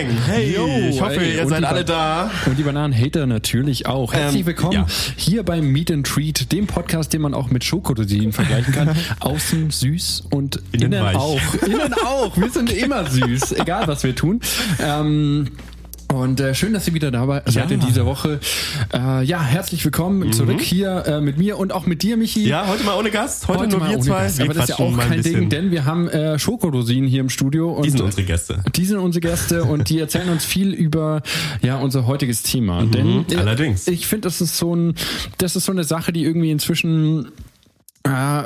Bananengang. Hey, Yo, ich hoffe, ey, ihr seid alle da. Und die Bananenhater natürlich auch. Herzlich Ähm, willkommen ja. hier beim Meet and Treat, dem Podcast, den man auch mit Schokorosinen vergleichen kann. Außen süß und Innen innen, auch. Innen auch. Wir sind immer süß, egal was wir tun. Ähm, und äh, schön, dass ihr wieder dabei seid Ja. in dieser Woche. Äh, ja, herzlich willkommen zurück hier äh, mit mir und auch mit dir, Michi. Mhm. Ja, heute mal ohne Gast. Heute, nur mal wir zwei. Gast. Wir Aber das ist ja auch kein Ding, denn wir haben äh, Schokorosinen hier im Studio. Und Die sind unsere Gäste. die sind unsere Gäste und die erzählen uns viel über ja unser heutiges Thema. Denn äh, Mhm, allerdings. ich finde, das ist so ein, das ist so eine Sache, die irgendwie inzwischen äh,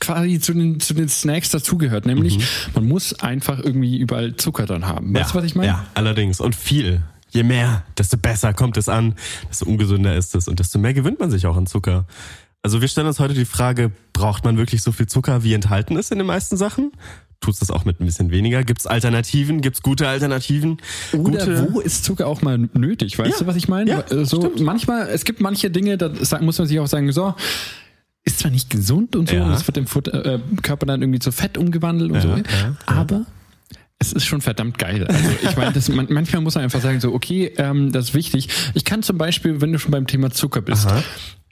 quasi zu den, zu den Snacks dazugehört. Nämlich, man muss einfach irgendwie überall Zucker dran haben. Weißt du, was ich meine? Mhm. Ja, allerdings. Und viel. Je mehr, desto besser kommt es an, desto ungesünder ist es und desto mehr gewöhnt man sich auch an Zucker. Also wir stellen uns heute die Frage, braucht man wirklich so viel Zucker, wie enthalten ist in den meisten Sachen? Tut das auch mit ein bisschen weniger? Gibt es Alternativen? Gibt es gute Alternativen? Oder gute, wo ist Zucker auch mal nötig? Weißt Ja. du, was ich meine? Ja, Äh, so stimmt. manchmal, es gibt manche Dinge, da muss man sich auch sagen, so, ist zwar nicht gesund und so, Ja. und es wird im Futter, äh, Körper dann irgendwie zu Fett umgewandelt und so, Ja, ja, aber es ist schon verdammt geil. Also ich meine, man, manchmal muss man einfach sagen, so, okay, ähm, das ist wichtig. Ich kann zum Beispiel, wenn du schon beim Thema Zucker bist,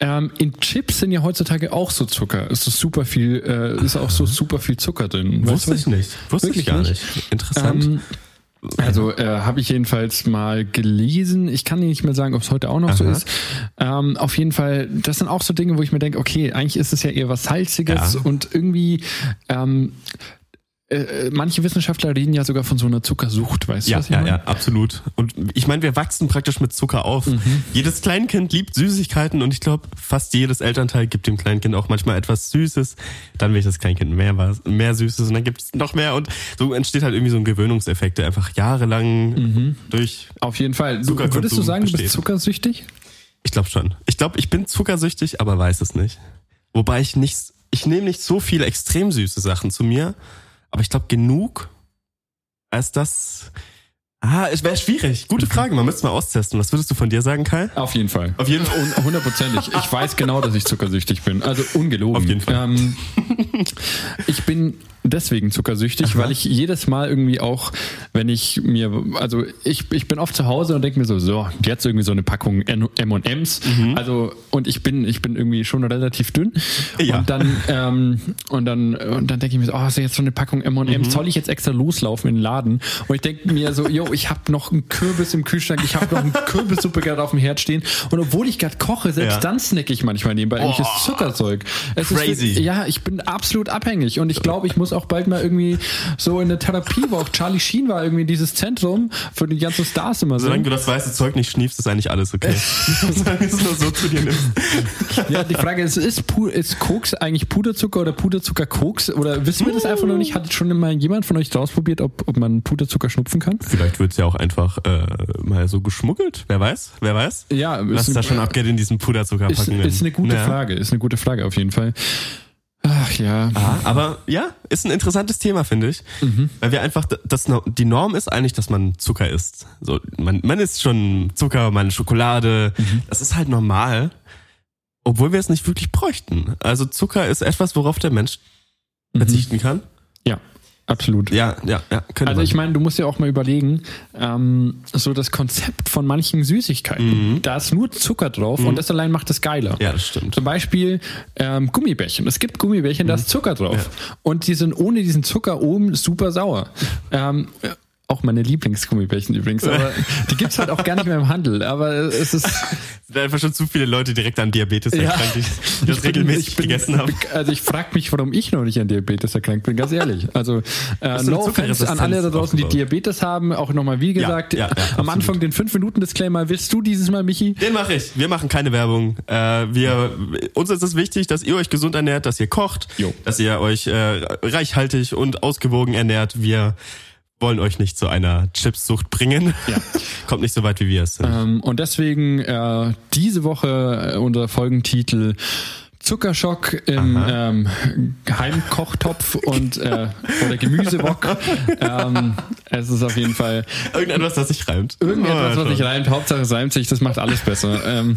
ähm, in Chips sind ja heutzutage auch so Zucker. Es ist super viel, äh, ist auch so super viel Zucker drin. Weißt du, Wusste ich nicht. Wusste ich gar nicht? nicht. Interessant. ähm, also äh, habe ich jedenfalls mal gelesen. Ich kann dir nicht mehr sagen, ob es heute auch noch so Aha. ist. Ähm, auf jeden Fall, das sind auch so Dinge, wo ich mir denke, okay, eigentlich ist es ja eher was Salziges Ja. und irgendwie ähm, äh, manche Wissenschaftler reden ja sogar von so einer Zuckersucht, weißt du, Ja, was ich ja, meine? ja, absolut. Und ich meine, wir wachsen praktisch mit Zucker auf. Mhm. Jedes Kleinkind liebt Süßigkeiten und ich glaube, fast jedes Elternteil gibt dem Kleinkind auch manchmal etwas Süßes. Dann will das Kleinkind mehr was, mehr Süßes und dann gibt es noch mehr und so entsteht halt irgendwie so ein Gewöhnungseffekt, der einfach jahrelang durch. Auf jeden Fall. Du, Zuckerkonsum würdest du sagen, du bist besteht. zuckersüchtig? Ich glaube schon. Ich glaube, ich bin zuckersüchtig, aber weiß es nicht. Wobei ich nicht, ich nehme nicht so viele extrem süße Sachen zu mir, aber ich glaube genug, als das. Ah, es wäre schwierig. Gute Frage, man müsste es mal austesten. Was würdest du von dir sagen, Kai? Auf jeden Fall. Auf jeden Fall. Un- Hundertprozentig. Ich weiß genau, dass ich zuckersüchtig bin. Also ungelogen. Auf jeden Fall. Ähm, ich bin deswegen zuckersüchtig, weil ich jedes Mal irgendwie auch, wenn ich mir, also ich, ich bin oft zu Hause und denke mir so, so, jetzt irgendwie so eine Packung M&M's. Also, und ich bin, ich bin irgendwie schon relativ dünn. Ja. Und dann, ähm, und dann, und dann denke ich mir so, oh, ist jetzt so eine Packung M&M's. Soll ich jetzt extra loslaufen in den Laden? Und ich denke mir so, yo, ich habe noch einen Kürbis im Kühlschrank, ich habe noch eine Kürbissuppe gerade auf dem Herd stehen. Und obwohl ich gerade koche, selbst Ja. dann snack ich manchmal nebenbei irgendwelches Zuckerzeug. Es Crazy. Ist, ja, ich bin absolut abhängig und ich glaube, ich muss auch bald mal irgendwie so in eine Therapie, wo auch Charlie Sheen war, irgendwie dieses Zentrum für die ganzen Stars immer so. Solange du das weiße Zeug nicht schniefst, ist eigentlich alles okay. Solange es nur so zu dir nimmst. Ja, die Frage ist, ist, Pu- ist Koks eigentlich Puderzucker oder Puderzucker Koks? Oder wissen wir das einfach noch nicht? Hat schon mal jemand von euch ausprobiert, ob, ob man Puderzucker schnupfen kann? Vielleicht wird's ja auch einfach äh, mal so geschmuggelt. Wer weiß? Wer weiß? Ja, Was ist, da schon abgeht in diesen ist, Puderzuckerpackungen. ist eine gute Ja. Frage. Ist eine gute Frage auf jeden Fall. Ach ja. Ah, aber ja, ist ein interessantes Thema, finde ich. Mhm. Weil wir einfach, das, die Norm ist eigentlich, dass man Zucker isst. So, man, man isst schon Zucker, man Schokolade. Mhm. Das ist halt normal. Obwohl wir es nicht wirklich bräuchten. Also Zucker ist etwas, worauf der Mensch Mhm. verzichten kann. Ja, absolut. Ja, ja, ja. Also ich meine, du musst ja auch mal überlegen, ähm, so das Konzept von manchen Süßigkeiten, Mhm. da ist nur Zucker drauf und das allein macht es geiler. ja, das stimmt. Zum Beispiel ähm, Gummibärchen. Es gibt Gummibärchen, da ist Zucker drauf. Und die sind ohne diesen Zucker oben super sauer. Ähm, auch meine Lieblingsgummibärchen übrigens. Aber die gibt's halt auch gar nicht mehr im Handel. Aber es ist. Es sind einfach schon zu viele Leute direkt an Diabetes erkrankt, die das regelmäßig ich bin- gegessen haben. Also ich frage mich, warum ich noch nicht an Diabetes erkrankt bin, ganz ehrlich. Also äh, no offense an alle da draußen, die Diabetes haben. Auch nochmal, wie gesagt, ja, ja, am absolut. Anfang den 5-Minuten-Disclaimer. Willst du dieses Mal, Michi? Den mache ich. Wir machen keine Werbung. Äh, wir, uns ist es wichtig, dass ihr euch gesund ernährt, dass ihr kocht, Jo. dass ihr euch äh, reichhaltig und ausgewogen ernährt. Wir wollen euch nicht zu einer Chipssucht bringen. Ja. Kommt nicht so weit, wie wir es sind. Ähm, und deswegen äh, diese Woche äh, unser Folgentitel Zuckerschock im ähm, Heimkochtopf und äh, oder Gemüsebock. ähm, es ist auf jeden Fall Irgendetwas, das sich reimt. irgendetwas, Oh, was sich schon. reimt. Hauptsache es reimt sich, das macht alles besser. Ähm,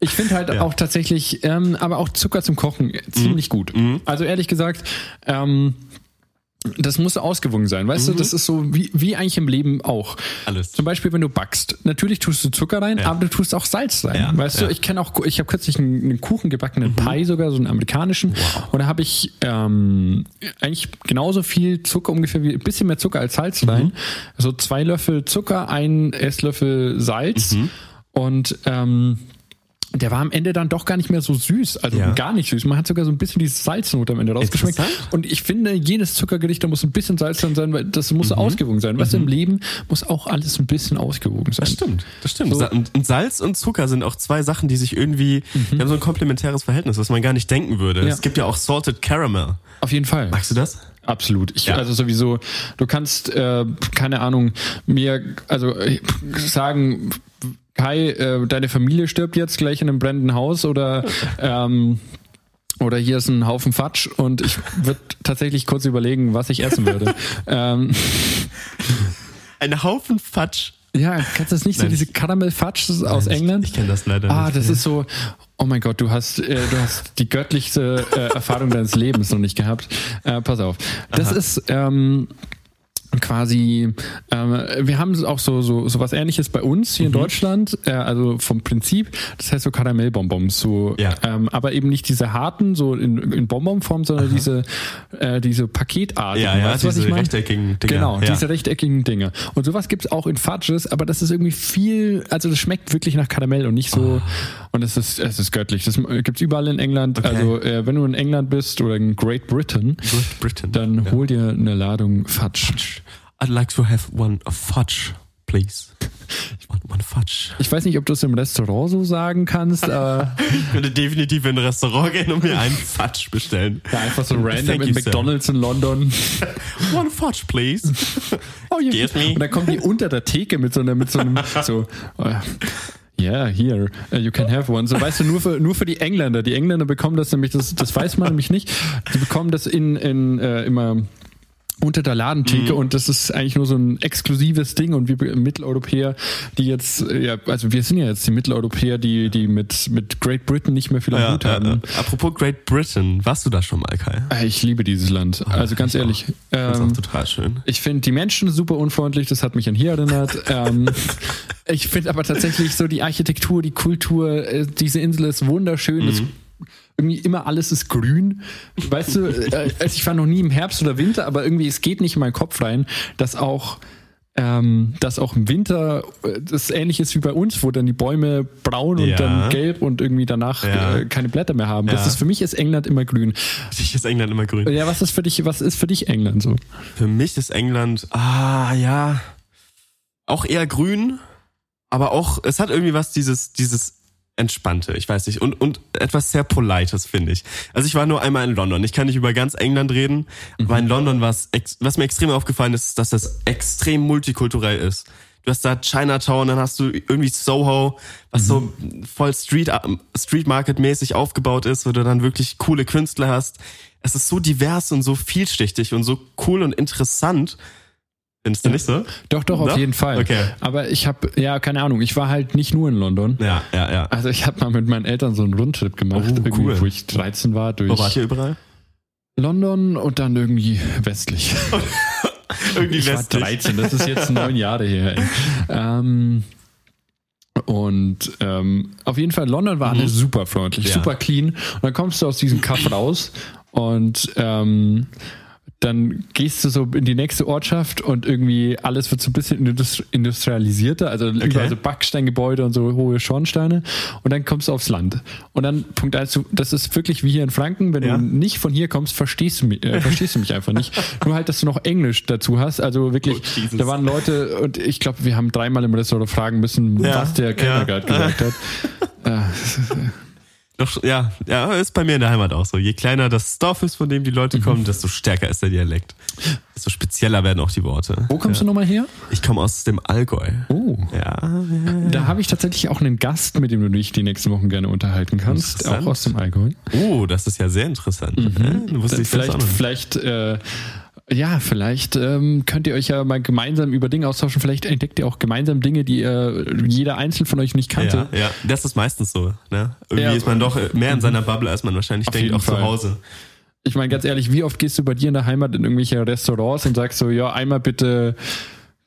Ich finde halt Ja. auch tatsächlich, ähm, aber auch Zucker zum Kochen ziemlich gut. Also ehrlich gesagt, ähm, das muss ausgewogen sein, weißt du? Das ist so wie, wie eigentlich im Leben auch. Alles. Zum Beispiel, wenn du backst, natürlich tust du Zucker rein, aber du tust auch Salz rein. Ja, weißt ja. du, ich kenne auch, ich habe kürzlich einen, einen Kuchen gebacken, einen Pie sogar, so einen amerikanischen. Und da habe ich ähm, eigentlich genauso viel Zucker, ungefähr wie ein bisschen mehr Zucker als Salz rein. So zwei Löffel Zucker, ein Esslöffel Salz. Und ähm, der war am Ende dann doch gar nicht mehr so süß, also Ja. gar nicht süß. Man hat sogar so ein bisschen diese Salznote am Ende rausgeschmeckt. Und ich finde, jedes Zuckergericht, da muss ein bisschen Salz drin sein, weil das muss ausgewogen sein. Weißt du, im Leben muss auch alles ein bisschen ausgewogen sein. Das stimmt, das stimmt. So. Und Salz und Zucker sind auch zwei Sachen, die sich irgendwie, die haben so ein komplementäres Verhältnis, was man gar nicht denken würde. Ja. Es gibt ja auch Salted Caramel. Auf jeden Fall. Magst du das? Absolut. Ich, Ja. Also sowieso, du kannst, äh, keine Ahnung, mir, also äh, sagen, Kai, äh, deine Familie stirbt jetzt gleich in einem brennenden Haus oder ähm, oder hier ist ein Haufen Fatsch und ich würde tatsächlich kurz überlegen, was ich essen würde. ähm, Ein Haufen Fatsch. ja, kennst du das nicht, so Nein, diese ich- Karamell-Fatsch aus Nein, ich- England? Ich kenne das leider Ah, nicht. das ist so. Oh mein Gott, du hast, äh, du hast die göttlichste äh, Erfahrung deines Lebens noch nicht gehabt. Äh, pass auf. Das ist ähm, quasi, ähm, wir haben auch so, so, so was ähnliches bei uns hier in Deutschland, äh, also vom Prinzip, das heißt so Karamellbonbons, so, Ja. ähm, aber eben nicht diese harten, so in, in Bonbonform, sondern diese, äh, diese Paketartigen. Ja, ja, weißt du, was diese ich meine? rechteckigen Dinger. Genau, Ja. diese rechteckigen Dinge. Und sowas gibt's auch in Fudges, aber das ist irgendwie viel, also das schmeckt wirklich nach Karamell und nicht so, und es ist, es ist göttlich. Das gibt's überall in England. Okay. Also, äh, wenn du in England bist oder in Great Britain, Great Britain. dann Ja. hol dir eine Ladung Fudge. I'd like to have one fudge, please. One, one fudge. Ich weiß nicht, ob du es im Restaurant so sagen kannst, aber Ich würde definitiv in ein Restaurant gehen und mir einen Fudge bestellen. ja, einfach so random in you, sir. McDonalds in London. One fudge, please. Oh, Excuse me? Und dann kommen die unter der Theke mit so einer, mit so einem, so, äh, yeah, here, uh, you can have one. So, weißt du, nur für, nur für die Engländer. Die Engländer bekommen das nämlich, das, das weiß man nämlich nicht. Die bekommen das in, in, äh, immer, unter der Ladentheke Mhm. und das ist eigentlich nur so ein exklusives Ding und wir Mitteleuropäer, die jetzt, äh, ja, also wir sind ja jetzt die Mitteleuropäer, die, die mit, mit Great Britain nicht mehr viel am Ja, Hut ja, haben. ja. Apropos Great Britain, warst du da schon mal, Kai? Äh, Ich liebe dieses Land. Also ganz ich ehrlich. Das ist auch total schön. ich finde die Menschen super unfreundlich, das hat mich an hier erinnert. ähm, ich finde aber tatsächlich so die Architektur, die Kultur, äh, diese Insel ist wunderschön. Es, irgendwie immer alles ist grün. Weißt du, äh, also ich war noch nie im Herbst oder Winter, aber irgendwie es geht nicht in meinen Kopf rein, dass auch ähm, dass auch im Winter äh, das ähnlich ist wie bei uns, wo dann die Bäume braun und Ja. dann gelb und irgendwie danach Ja. äh, keine Blätter mehr haben. Das Ja. ist für mich ist England immer grün. Ich ist England immer grün. Ja, was ist für dich, was ist für dich England so? Für mich ist England, ah ja, auch eher grün, aber auch, es hat irgendwie was dieses, dieses Entspannte, ich weiß nicht, und, und etwas sehr Polites, finde ich. Also ich war nur einmal in London, ich kann nicht über ganz England reden, aber in London was, was mir extrem aufgefallen ist, ist, dass das extrem multikulturell ist. Du hast da Chinatown, dann hast du irgendwie Soho, was so voll Street, Street Market mäßig aufgebaut ist, wo du dann wirklich coole Künstler hast. Es ist so divers und so vielschichtig und so cool und interessant. Findest du nicht so? Doch, doch, auf Doch? jeden Fall. Okay. Aber ich habe, ja, keine Ahnung, ich war halt nicht nur in London. Ja, ja, ja. Also ich habe mal mit meinen Eltern so einen Rundtrip gemacht, Oh, cool. wo ich 13 war, durch Wo wart ihr überall? London und dann irgendwie westlich. Irgendwie ich war 13, das ist jetzt neun Jahre her. Ey. Ähm, und ähm, auf jeden Fall, London war alle super freundlich, Ja. super clean. Und dann kommst du aus diesem Kaff raus und ähm, dann gehst du so in die nächste Ortschaft und irgendwie alles wird so ein bisschen indus- industrialisierter, also überall so Backsteingebäude und so hohe Schornsteine und dann kommst du aufs Land. Und dann, Punkt eins, das ist wirklich wie hier in Franken, wenn Ja. du nicht von hier kommst, verstehst du mich, äh, verstehst du mich einfach nicht. Nur halt, dass du noch Englisch dazu hast, also wirklich, Oh, da waren Leute und ich glaube, wir haben dreimal im Restaurant fragen müssen, Ja. was der Kellner Ja. gerade gesagt hat. Doch, ja, ja, ist bei mir in der Heimat auch so. Je kleiner das Dorf ist, von dem die Mhm. Leute kommen, desto stärker ist der Dialekt. Desto spezieller werden auch die Worte. wo kommst du nochmal her? Ich komme aus dem Allgäu. Oh. Ja, Da habe ich tatsächlich auch einen Gast, mit dem du dich die nächsten Wochen gerne unterhalten kannst, auch aus dem Allgäu. Oh, das ist ja sehr interessant. Mhm. Ja, vielleicht, vielleicht äh, Ja, vielleicht ähm, könnt ihr euch ja mal gemeinsam über Dinge austauschen. Vielleicht entdeckt ihr auch gemeinsam Dinge, die äh, jeder einzeln von euch nicht kannte. Ja, ja, das ist meistens so. Ne? Irgendwie Ja. ist man doch mehr in seiner Bubble, als man wahrscheinlich Auf denkt, auch zu Fall. Hause. Ich meine, ganz ehrlich, wie oft gehst du bei dir in der Heimat in irgendwelche Restaurants und sagst so, ja, einmal bitte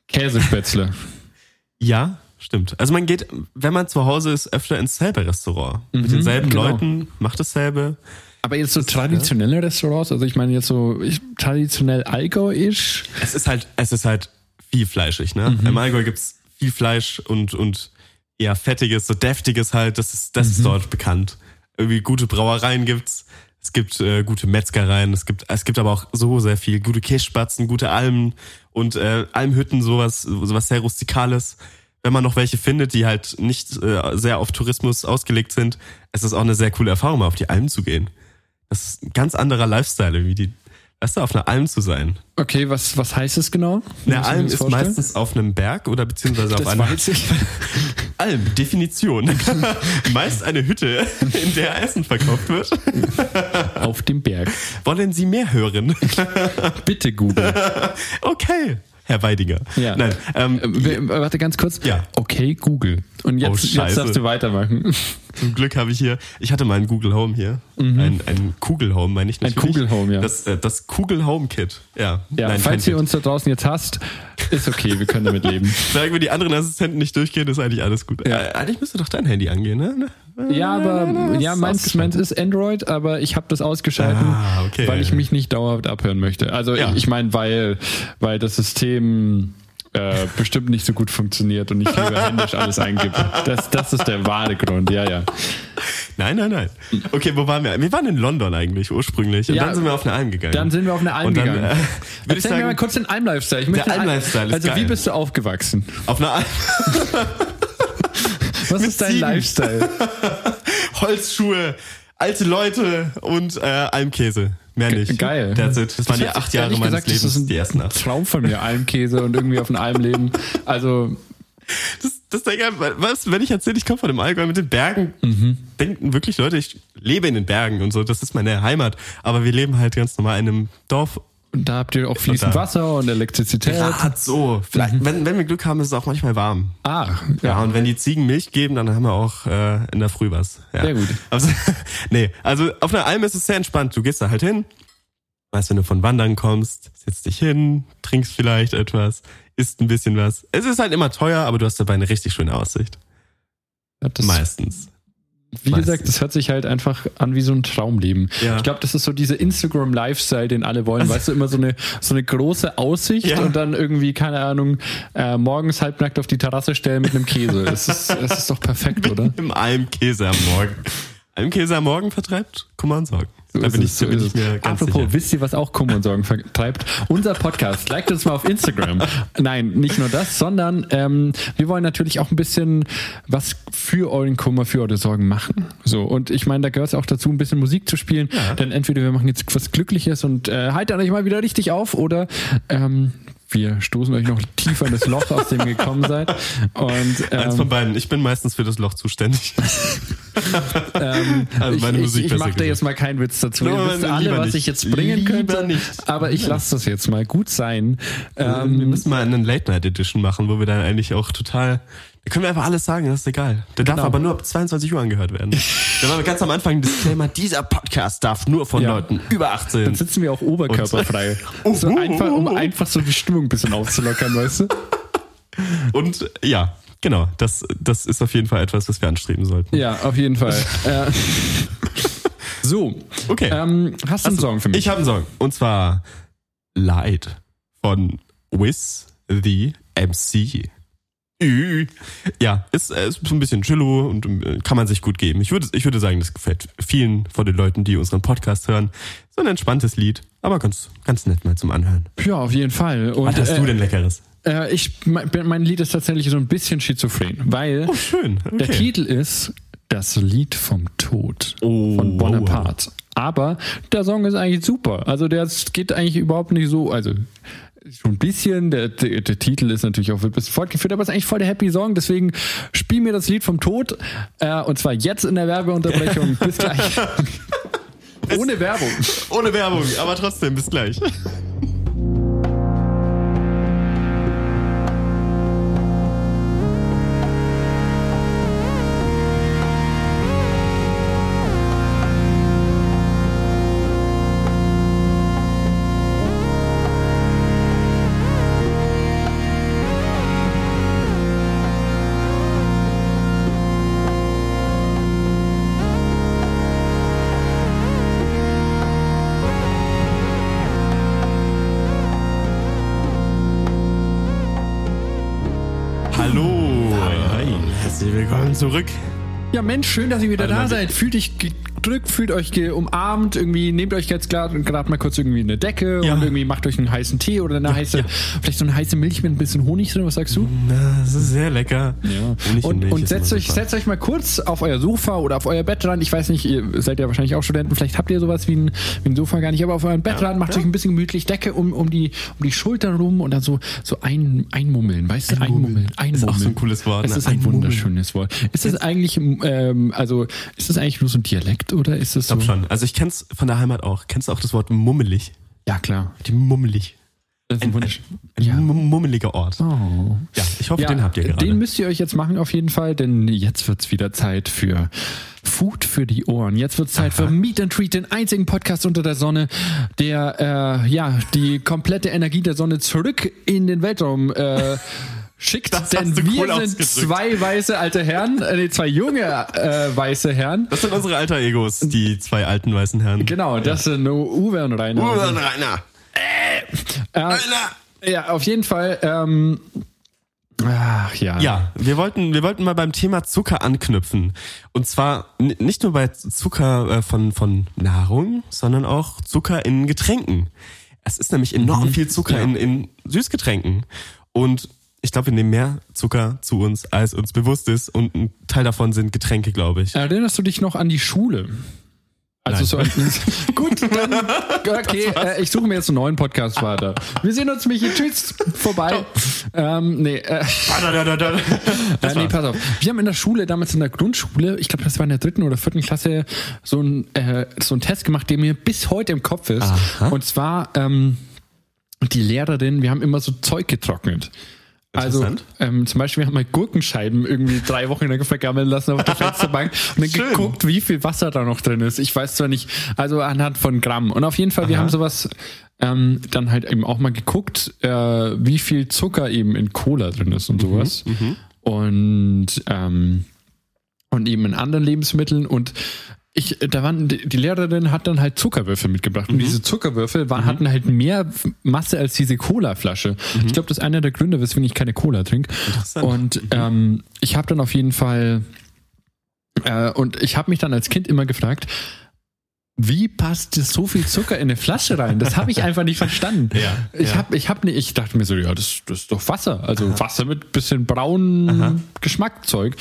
Käsespätzle. Ja, stimmt. Also man geht, wenn man zu Hause ist, öfter ins selbe Restaurant. Mit denselben genau. Leuten, macht dasselbe. Aber jetzt so traditionelle Restaurants, also ich meine jetzt so ich, traditionell Allgäuisch. Es ist halt, es ist halt viel fleischig, ne? Mhm. Im Allgäu gibt's viel Fleisch und, und eher fettiges, so deftiges halt, das ist, das Mhm. ist dort bekannt. Irgendwie gute Brauereien gibt's. Es gibt äh, gute Metzgereien, es gibt, es gibt aber auch so sehr viel. Gute Kässpatzen, gute Almen und äh, Almhütten, sowas, sowas sehr Rustikales. Wenn man noch welche findet, die halt nicht äh, sehr auf Tourismus ausgelegt sind, es ist auch eine sehr coole Erfahrung, mal auf die Alm zu gehen. Das ist ein ganz anderer Lifestyle, wie die, weißt du, auf einer Alm zu sein. Okay, was, was heißt es genau? Wie Eine Alm ist vorstellen? meistens auf einem Berg oder beziehungsweise auf Das einer weiß ich. Alm, Definition. Meist eine Hütte, in der Essen verkauft wird. Auf dem Berg. Wollen Sie mehr hören? Bitte Google. Okay, Herr Weidiger. Ja. Nein, ähm, Äh, Warte ganz kurz. Ja. Okay, Google. Und jetzt, Oh, jetzt darfst du weitermachen. zum Glück habe ich hier, ich hatte mal ein Google Home hier. Ein, ein Kugel Home, meine ich Mhm. Ein natürlich. Kugel Home, ja. Das, äh, das Kugel Home Kit. Ja, Ja, Nein, falls ihr Kit. uns da draußen jetzt hasst, ist okay, wir können damit leben. Solange wir die anderen Assistenten nicht durchgehen, ist eigentlich alles gut. Ja. Äh, eigentlich müsste doch dein Handy angehen, ne? Ja, aber ja, meins, meins ist Android, aber ich habe das ausgeschalten, Ah, okay. weil ich mich nicht dauerhaft abhören möchte. Also Ja. ich, ich meine, weil, weil das System äh, bestimmt nicht so gut funktioniert und ich lieber händisch alles eingebe. Das, das ist der wahre Grund, ja, ja. Nein, nein, nein. Okay, wo waren wir? Wir waren in London eigentlich ursprünglich. Und Ja, dann sind wir auf eine Alm gegangen. Dann sind wir auf eine Alm Und dann, gegangen. äh, würde ich Erzähl mir sagen, mal kurz den Alm-Lifestyle. Der Alm-Lifestyle ist Also wie geil. bist du aufgewachsen? auf einer Alm. Was Mit ist dein Ziegen. Lifestyle? Holzschuhe, alte Leute und äh, Almkäse. Mehr nicht. Geil. That's it. Das waren die acht Jahre meines gesagt, das Lebens, ist ein die ersten acht. Traum von mir, Almkäse und irgendwie auf einer Alm leben. Also Das, das denke ich, was, wenn ich erzähle, ich komme von dem Allgäu mit den Bergen, Mhm. denken wirklich Leute, ich lebe in den Bergen und so, das ist meine Heimat. Aber wir leben halt ganz normal in einem Dorf. Und da habt ihr auch fließend Wasser und Elektrizität. Grad so. Vielleicht, wenn, wenn wir Glück haben, ist es auch manchmal warm. Ah, Ja, ja. und wenn die Ziegen Milch geben, dann haben wir auch äh, in der Früh was. Ja. Sehr gut. Also, nee, also auf einer Alm ist es sehr entspannt. Du gehst da halt hin, weißt, wenn du von Wandern kommst, setzt dich hin, trinkst vielleicht etwas, isst ein bisschen was. Es ist halt immer teuer, aber du hast dabei eine richtig schöne Aussicht. Das, Meistens. Wie meistens. gesagt, das hört sich halt einfach an wie so ein Traumleben. Ja. Ich glaube, das ist so diese Instagram-Lifestyle, den alle wollen. Weißt du, immer so eine, so eine große Aussicht Ja. und dann irgendwie, keine Ahnung, äh, morgens halbnackt auf die Terrasse stellen mit einem Käse. Es ist, es ist doch perfekt, oder? Im Almkäse am Morgen. Almkäse am Morgen vertreibt Kummer und Sorgen. So da bin ich, so bin ich mir ganz Apropos, sicher. wisst ihr, was auch Kummer und Sorgen vertreibt? Unser Podcast. Liked uns mal auf Instagram. Nein, nicht nur das, sondern ähm, wir wollen natürlich auch ein bisschen was für euren Kummer, für eure Sorgen machen. So, und ich meine, da gehört es auch dazu, ein bisschen Musik zu spielen. Denn entweder wir machen jetzt was Glückliches und äh, halten euch mal wieder richtig auf oder ähm, wir stoßen euch noch tiefer in das Loch, aus dem ihr gekommen seid. Und Eins ähm, von beiden. Ich bin meistens für das Loch zuständig. Ähm, Also meine ich, Musik ich, ich mache da jetzt mal keinen Witz dazu. No, Ihr wisst alle, was nicht. ich jetzt bringen könnte. nicht. Aber ich lasse das jetzt mal gut sein. wir Ähm, müssen mal eine Late-Night-Edition machen, wo wir dann eigentlich auch total. Da können wir einfach alles sagen, das ist egal. Der darf Genau. aber nur ab 22 Uhr angehört werden. da war ganz am Anfang ein Disclaimer, dieser Podcast darf nur von Ja. Leuten über 18. dann sitzen wir auch oberkörperfrei. So oh, einfach, um einfach so die Stimmung ein bisschen aufzulockern, weißt du? Und ja, genau, das, das ist auf jeden Fall etwas, was wir anstreben sollten. Ja, auf jeden Fall. äh, so. Okay. Ähm, hast du einen Song für mich? Ich habe einen Song. Und zwar Light von Wiz the MC. Ja, ist, äh, ist so ein bisschen chillo und äh, kann man sich gut geben. Ich würde, ich würde sagen, das gefällt vielen von den Leuten, die unseren Podcast hören. So ein entspanntes Lied, aber ganz, ganz nett mal zum Anhören. ja, auf jeden Fall. Und, Was hast du äh, denn Leckeres? Äh, ich, mein, mein Lied ist tatsächlich so ein bisschen schizophren, weil Oh, schön. Okay. der Titel ist Das Lied vom Tod Oh, von Bonaparte. Aber der Song ist eigentlich super. Also der geht eigentlich überhaupt nicht so, also schon ein bisschen, der, der, der Titel ist natürlich auch ein bisschen fortgeführt, aber es ist eigentlich voll der Happy Song, deswegen spiel mir das Lied vom Tod äh, und zwar jetzt in der Werbeunterbrechung. Bis gleich. Ohne Werbung. Ohne Werbung, aber trotzdem, bis gleich. Zurück. Ja, Mensch, schön, dass ihr wieder Warte da mal, seid. Fühlt euch gedrückt, fühlt euch umarmt, irgendwie nehmt euch jetzt gerade mal kurz irgendwie eine Decke Ja. und irgendwie macht euch einen heißen Tee oder eine heiße, ja. vielleicht so eine heiße Milch mit ein bisschen Honig drin, was sagst du? Das ist sehr lecker. Honig Und, und ist setzt euch, setzt euch mal kurz auf euer Sofa oder auf euer Bettrand. Ich weiß nicht, ihr seid ja wahrscheinlich auch Studenten, vielleicht habt ihr sowas wie ein, wie ein Sofa gar nicht, aber auf euren Bettrand macht euch ein bisschen gemütlich Decke um, um, die, um die Schulter rum und dann so, so ein, einmummeln, weißt du? Einmummeln. Einmummeln. Ist auch so ein cooles Wort, Es ne? ist ein Einmummeln. wunderschönes Wort. Ist das eigentlich, ähm, also, ist das eigentlich nur so ein Dialekt oder ist das Ich so? schon. Also ich kenn's von der Heimat auch. Kennst du auch das Wort mummelig? Ja, klar. Die mummelig. Das ist ein Wunsch. Ein Ja. mum- mummeliger Ort. Oh. Ja, ich hoffe, den habt ihr gerade. Den müsst ihr euch jetzt machen auf jeden Fall, denn jetzt wird's wieder Zeit für Food für die Ohren. Jetzt wird's Zeit für Meet and Treat, den einzigen Podcast unter der Sonne, der äh, ja die komplette Energie der Sonne zurück in den Weltraum äh, schickt. Das denn wir cool sind zwei weiße alte Herren, äh, nee, zwei junge äh, weiße Herren. das sind unsere alter Egos, die zwei alten weißen Herren. Genau, das sind Uwe und Rainer. Uwe und Rainer. Äh, ja, auf jeden Fall. Ähm, ach ja. Ja, wir wollten, wir wollten mal beim Thema Zucker anknüpfen. Und zwar nicht nur bei Zucker äh, von, von Nahrung, sondern auch Zucker in Getränken. Es ist nämlich enorm viel Zucker Ja. in, in Süßgetränken. Und ich glaube, wir nehmen mehr Zucker zu uns, als uns bewusst ist. Und ein Teil davon sind Getränke, glaube ich. Erinnerst du dich noch an die Schule? Also Nein. so gut, dann, okay, äh, ich suche mir jetzt einen neuen Podcast weiter. Wir sehen uns, Michi. Tschüss, vorbei. Ähm, nee, äh, äh, nee, pass auf. Wir haben in der Schule, damals in der Grundschule, ich glaube, das war in der dritten oder vierten Klasse, so ein äh, so einen Test gemacht, der mir bis heute im Kopf ist. Aha. Und zwar ähm, die Lehrerin, wir haben immer so Zeug getrocknet. Also ähm, zum Beispiel haben wir Gurkenscheiben irgendwie drei Wochen lang vergammeln lassen auf der Fensterbank und dann Schön. geguckt, wie viel Wasser da noch drin ist. Ich weiß zwar nicht, also anhand von Gramm. Und auf jeden Fall, wir haben sowas ähm, dann halt eben auch mal geguckt, äh, wie viel Zucker eben in Cola drin ist und sowas. Und ähm, und eben in anderen Lebensmitteln und ich, da waren, die Lehrerin hat dann halt Zuckerwürfel mitgebracht und diese Zuckerwürfel waren, hatten halt mehr Masse als diese Cola-Flasche. Ich glaube, das ist einer der Gründe, weswegen ich keine Cola trinke. Und ähm, ich habe dann auf jeden Fall äh, und ich habe mich dann als Kind immer gefragt, wie passt so viel Zucker in eine Flasche rein? Das habe ich einfach nicht verstanden. Ja, ich ja. habe, ich habe nicht, ich dachte mir so, ja, das, das ist doch Wasser, also Wasser mit bisschen braunen Geschmackzeug.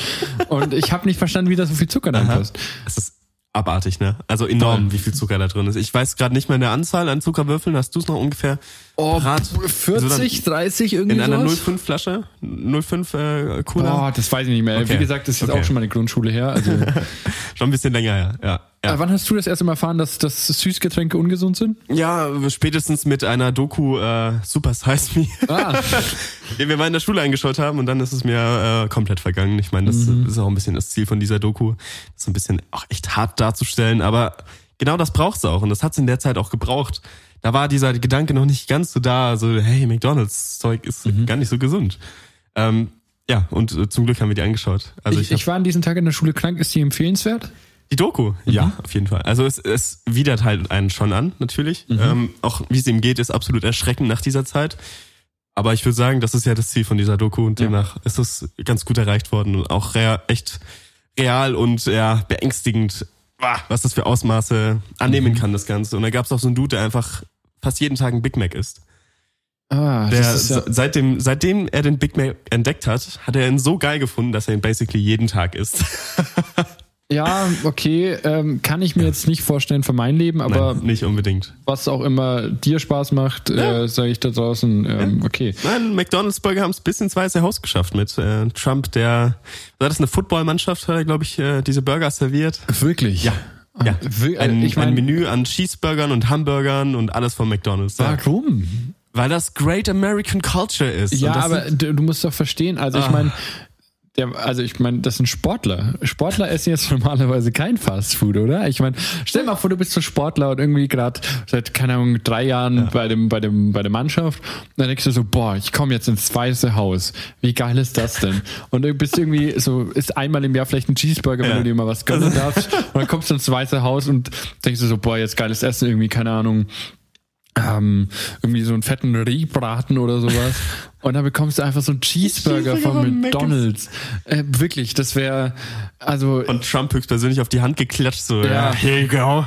Und ich habe nicht verstanden, wie da so viel Zucker reinpasst. Es ist abartig, ne? Also enorm, wie viel Zucker da drin ist. Ich weiß gerade nicht mehr eine Anzahl an Zuckerwürfeln. Hast du es noch ungefähr? Oh, parat? 40, 30 irgendwie In einer sowas? 05 Flasche? 05 äh, Cola? Boah, das weiß ich nicht mehr. Okay. Wie gesagt, das ist jetzt Okay. auch schon mal eine Grundschule her. Also, Schon ein bisschen länger her, ja. Äh, Ja, wann hast du das erste Mal erfahren, dass, dass Süßgetränke ungesund sind? ja spätestens mit einer Doku äh, Super Size Me, Ah, die wir mal in der Schule eingeschaut haben und dann ist es mir äh, komplett vergangen. Ich meine, das ist auch ein bisschen das Ziel von dieser Doku, das so ein bisschen auch echt hart darzustellen, aber genau das braucht's auch und das hat's in der Zeit auch gebraucht. Da war dieser Gedanke noch nicht ganz so da, so hey, McDonald's Zeug ist gar nicht so gesund. Ähm, ja, und äh, zum Glück haben wir die angeschaut. Also ich, ich, ich war an diesem Tag in der Schule krank. Ist die empfehlenswert? Die Doku, ja, auf jeden Fall. Also es, es widert halt einen schon an, natürlich. Ähm, auch wie es ihm geht, ist absolut erschreckend nach dieser Zeit. Aber ich würde sagen, das ist ja das Ziel von dieser Doku und Ja. demnach ist es ganz gut erreicht worden und auch rea echt real und ja, beängstigend, was das für Ausmaße annehmen kann, das Ganze. Und da gab es auch so einen Dude, der einfach fast jeden Tag ein Big Mac isst. Ah, Der, das ist ja, se- seitdem, seitdem er den Big Mac entdeckt hat, hat er ihn so geil gefunden, dass er ihn basically jeden Tag isst. ja, okay, ähm, kann ich mir jetzt nicht vorstellen für mein Leben, aber Nein, nicht unbedingt. was auch immer dir Spaß macht, äh, sage ich da draußen, ähm, okay. Nein, McDonalds Burger haben es bis ins Weiße Haus geschafft mit äh, Trump, der war das eine Footballmannschaft, hat er, glaube ich, äh, diese Burger serviert. Wirklich? Ja. Ja, Wir- ein, ich ein mein- Menü an Cheeseburgern und Hamburgern und alles von McDonalds. Ja. Warum? Weil das Great American Culture ist. Ja, aber du, du musst doch verstehen, also ich Ah. meine, der, also ich meine, das sind Sportler. Sportler essen jetzt normalerweise kein Fastfood, oder? Ich meine, stell mal vor, du bist so Sportler und irgendwie gerade seit, keine Ahnung, drei Jahren bei dem, bei dem, bei der Mannschaft. Und dann denkst du so, boah, ich komme jetzt ins Weiße Haus. Wie geil ist das denn? Und du bist irgendwie so, ist einmal im Jahr vielleicht ein Cheeseburger, wenn Ja. du dir mal was gönnen darfst. Und dann kommst du ins Weiße Haus und denkst du so, boah, jetzt geiles Essen, irgendwie, keine Ahnung ähm, irgendwie so einen fetten Rehbraten oder sowas. Und dann bekommst du einfach so einen Cheeseburger Cheeseburger von McDonalds. Äh, wirklich, das wäre, also, Von Trump höchstpersönlich auf die Hand geklatscht, so, Ja. ja, here you go.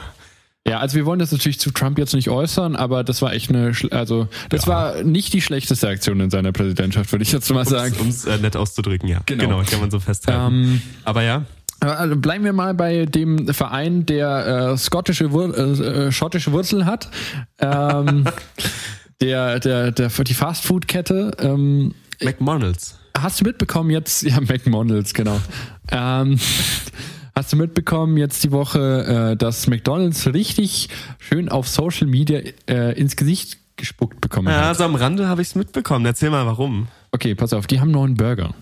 ja, also wir wollen das natürlich zu Trump jetzt nicht äußern, aber das war echt eine, also, das war nicht die schlechteste Aktion in seiner Präsidentschaft, würde ich jetzt mal sagen. Um es äh, nett auszudrücken, ja. Genau. kann man so festhalten. Ähm, Aber ja, Also bleiben wir mal bei dem Verein, der äh, skottische Wur äh, äh, schottische Wurzel hat. Ähm, der, der, der, die Fastfood-Kette. Ähm, McDonalds. hast du mitbekommen jetzt, ja, McDonalds, genau. Ähm, hast du mitbekommen jetzt die Woche, äh, dass McDonalds richtig schön auf Social Media äh, ins Gesicht gespuckt bekommen Ja, hat? also am Rande habe ich es mitbekommen. Erzähl mal, warum. Okay, pass auf, die haben einen neuen Burger.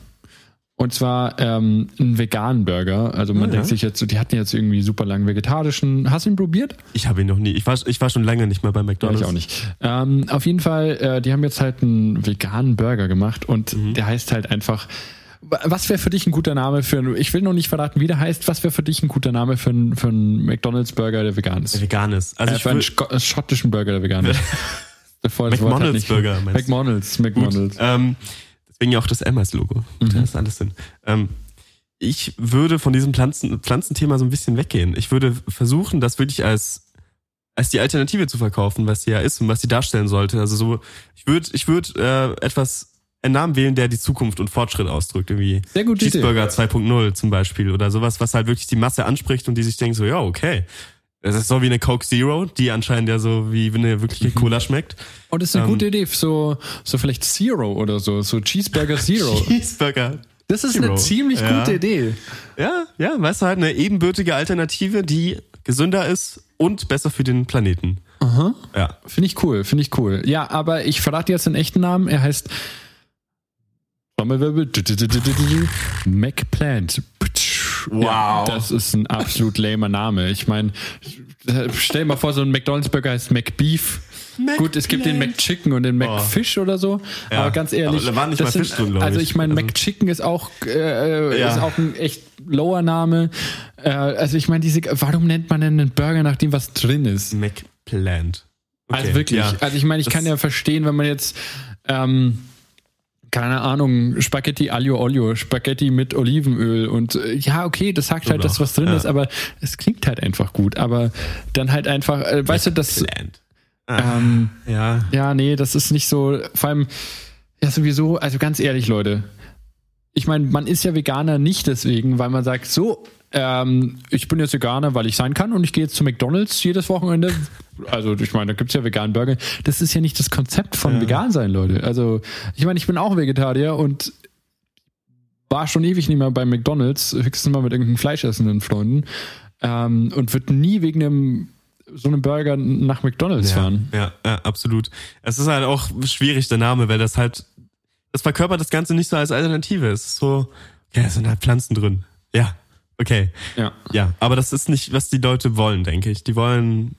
Und zwar ähm, einen veganen Burger. Also man Ah, denkt ja. sich jetzt, so, die hatten jetzt irgendwie super lang vegetarischen. Hast du ihn probiert? Ich habe ihn noch nie. Ich war, ich war schon lange nicht mehr bei Ja, McDonalds. ich auch nicht. Ähm, auf jeden Fall, äh, die haben jetzt halt einen veganen Burger gemacht und Mhm. der heißt halt einfach. Was wäre für dich ein guter Name für ich will noch nicht verraten, wie der heißt, was wäre für dich ein guter Name für einen, für einen McDonalds Burger, der vegan ist? Der vegan ist. Also äh, ich für einen Sco- äh, schottischen Burger, der vegan ist. Halt McDonald's Burger, meinst du? McDonald's, gut. McDonald's. Ähm, deswegen ja auch das M als Logo. Mhm. Da ist alles drin. Ähm, ich würde von diesem Pflanzen, Pflanzenthema so ein bisschen weggehen. Ich würde versuchen, das wirklich als als die Alternative zu verkaufen, was sie ja ist und was sie darstellen sollte. Also so, ich würde ich würde äh, etwas einen Namen wählen, der die Zukunft und Fortschritt ausdrückt. Irgendwie Sehr gute. Cheeseburger 2.0 zum Beispiel oder sowas, was halt wirklich die Masse anspricht und die sich denken so, ja, okay. Das ist so wie eine Coke Zero, die anscheinend ja so wie eine wirkliche Mhm. Cola schmeckt. Und das ist eine Ähm, gute Idee, so, so vielleicht Zero oder so, so Cheeseburger Zero. Cheeseburger. Das ist Zero. eine ziemlich Ja. gute Idee. Ja, ja, weißt du, halt eine ebenbürtige Alternative, die gesünder ist und besser für den Planeten. Aha. Ja. Finde ich cool, finde ich cool. Ja, aber ich verrate jetzt den echten Namen. Er heißt Trommelwirbel. McPlant. Wow. das ist ein absolut lamer Name. Ich meine, stell dir mal vor, so ein McDonalds Burger heißt McBeef. Gut, es gibt den McChicken und den McFish oder so, Ja, aber ganz ehrlich, aber da war nicht das mal Fisch drin, also ich. meine, Also- McChicken ist auch äh, Ja. ist auch ein echt lower Name. Äh, also ich meine, diese, warum nennt man denn einen Burger, nachdem was drin ist? McPlant. Okay, Also wirklich. ja. Also ich meine, ich Das- kann ja verstehen, wenn man jetzt, ähm, keine Ahnung, Spaghetti Aglio Olio, Spaghetti mit Olivenöl und äh, ja, okay, das sagt halt, dass was drin ja. ist, aber es klingt halt einfach gut. Aber dann halt einfach, äh, weißt du, das. Ah, ähm, ja. ja, nee, das ist nicht so, vor allem, ja, sowieso, also ganz ehrlich, Leute. Ich meine, man ist ja Veganer nicht deswegen, weil man sagt, so, ähm, ich bin jetzt Veganer, weil ich sein kann und ich gehe jetzt zu McDonalds jedes Wochenende. Also, ich meine, da gibt's ja veganen Burger. Das ist ja nicht das Konzept von vegan sein, Leute. Also, ich meine, ich bin auch Vegetarier und war schon ewig nicht mehr bei McDonalds, höchstens mal mit irgendwelchen fleischessenden Freunden. Ähm, und wird nie wegen einem so einem Burger nach McDonalds Ja, fahren. ja, ja, absolut. Es ist halt auch schwierig, der Name, weil das halt, das verkörpert das Ganze nicht so als Alternative. Es ist so, ja, es sind halt Pflanzen drin. Ja, okay. Ja. Ja, aber das ist nicht, was die Leute wollen, denke ich. Die wollen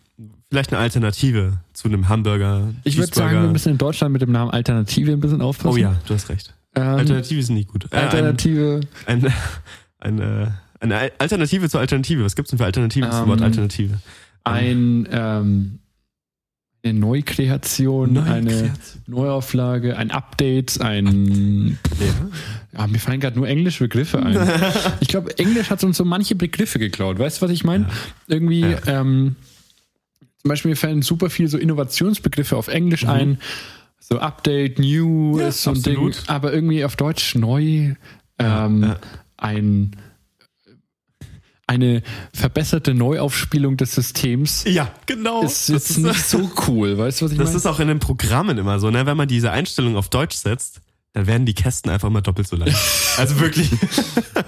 vielleicht eine Alternative zu einem Hamburger. Ich würde sagen, wir müssen in Deutschland mit dem Namen Alternative ein bisschen aufpassen. Oh ja, du hast recht. Ähm, Alternative sind nicht gut. Äh, Alternative. Ein, ein, ein, äh, eine Al- Alternative zur Alternative. Was gibt's denn für Alternativen zum Ähm, Wort Alternative? ein, ähm, eine Neukreation, eine Neukreation. Neuauflage, ein Update, ein. Ja. Ja, mir fallen gerade nur englische Begriffe ein. ich glaube, Englisch hat uns so manche Begriffe geklaut. Weißt du, was ich meine? Irgendwie, Ja. ähm, zum Beispiel mir fallen super viele so Innovationsbegriffe auf Englisch ein. So Update, New Mhm. Ja, ist so ein absolut. Ding. Aber irgendwie auf Deutsch neu. Ähm, ja. ein eine verbesserte Neuaufspielung des Systems Ja, genau. ist jetzt nicht so cool. Weißt du, was ich Das meine? ist auch in den Programmen immer so, ne? Wenn man diese Einstellung auf Deutsch setzt, dann werden die Kästen einfach mal doppelt so lang. Also wirklich.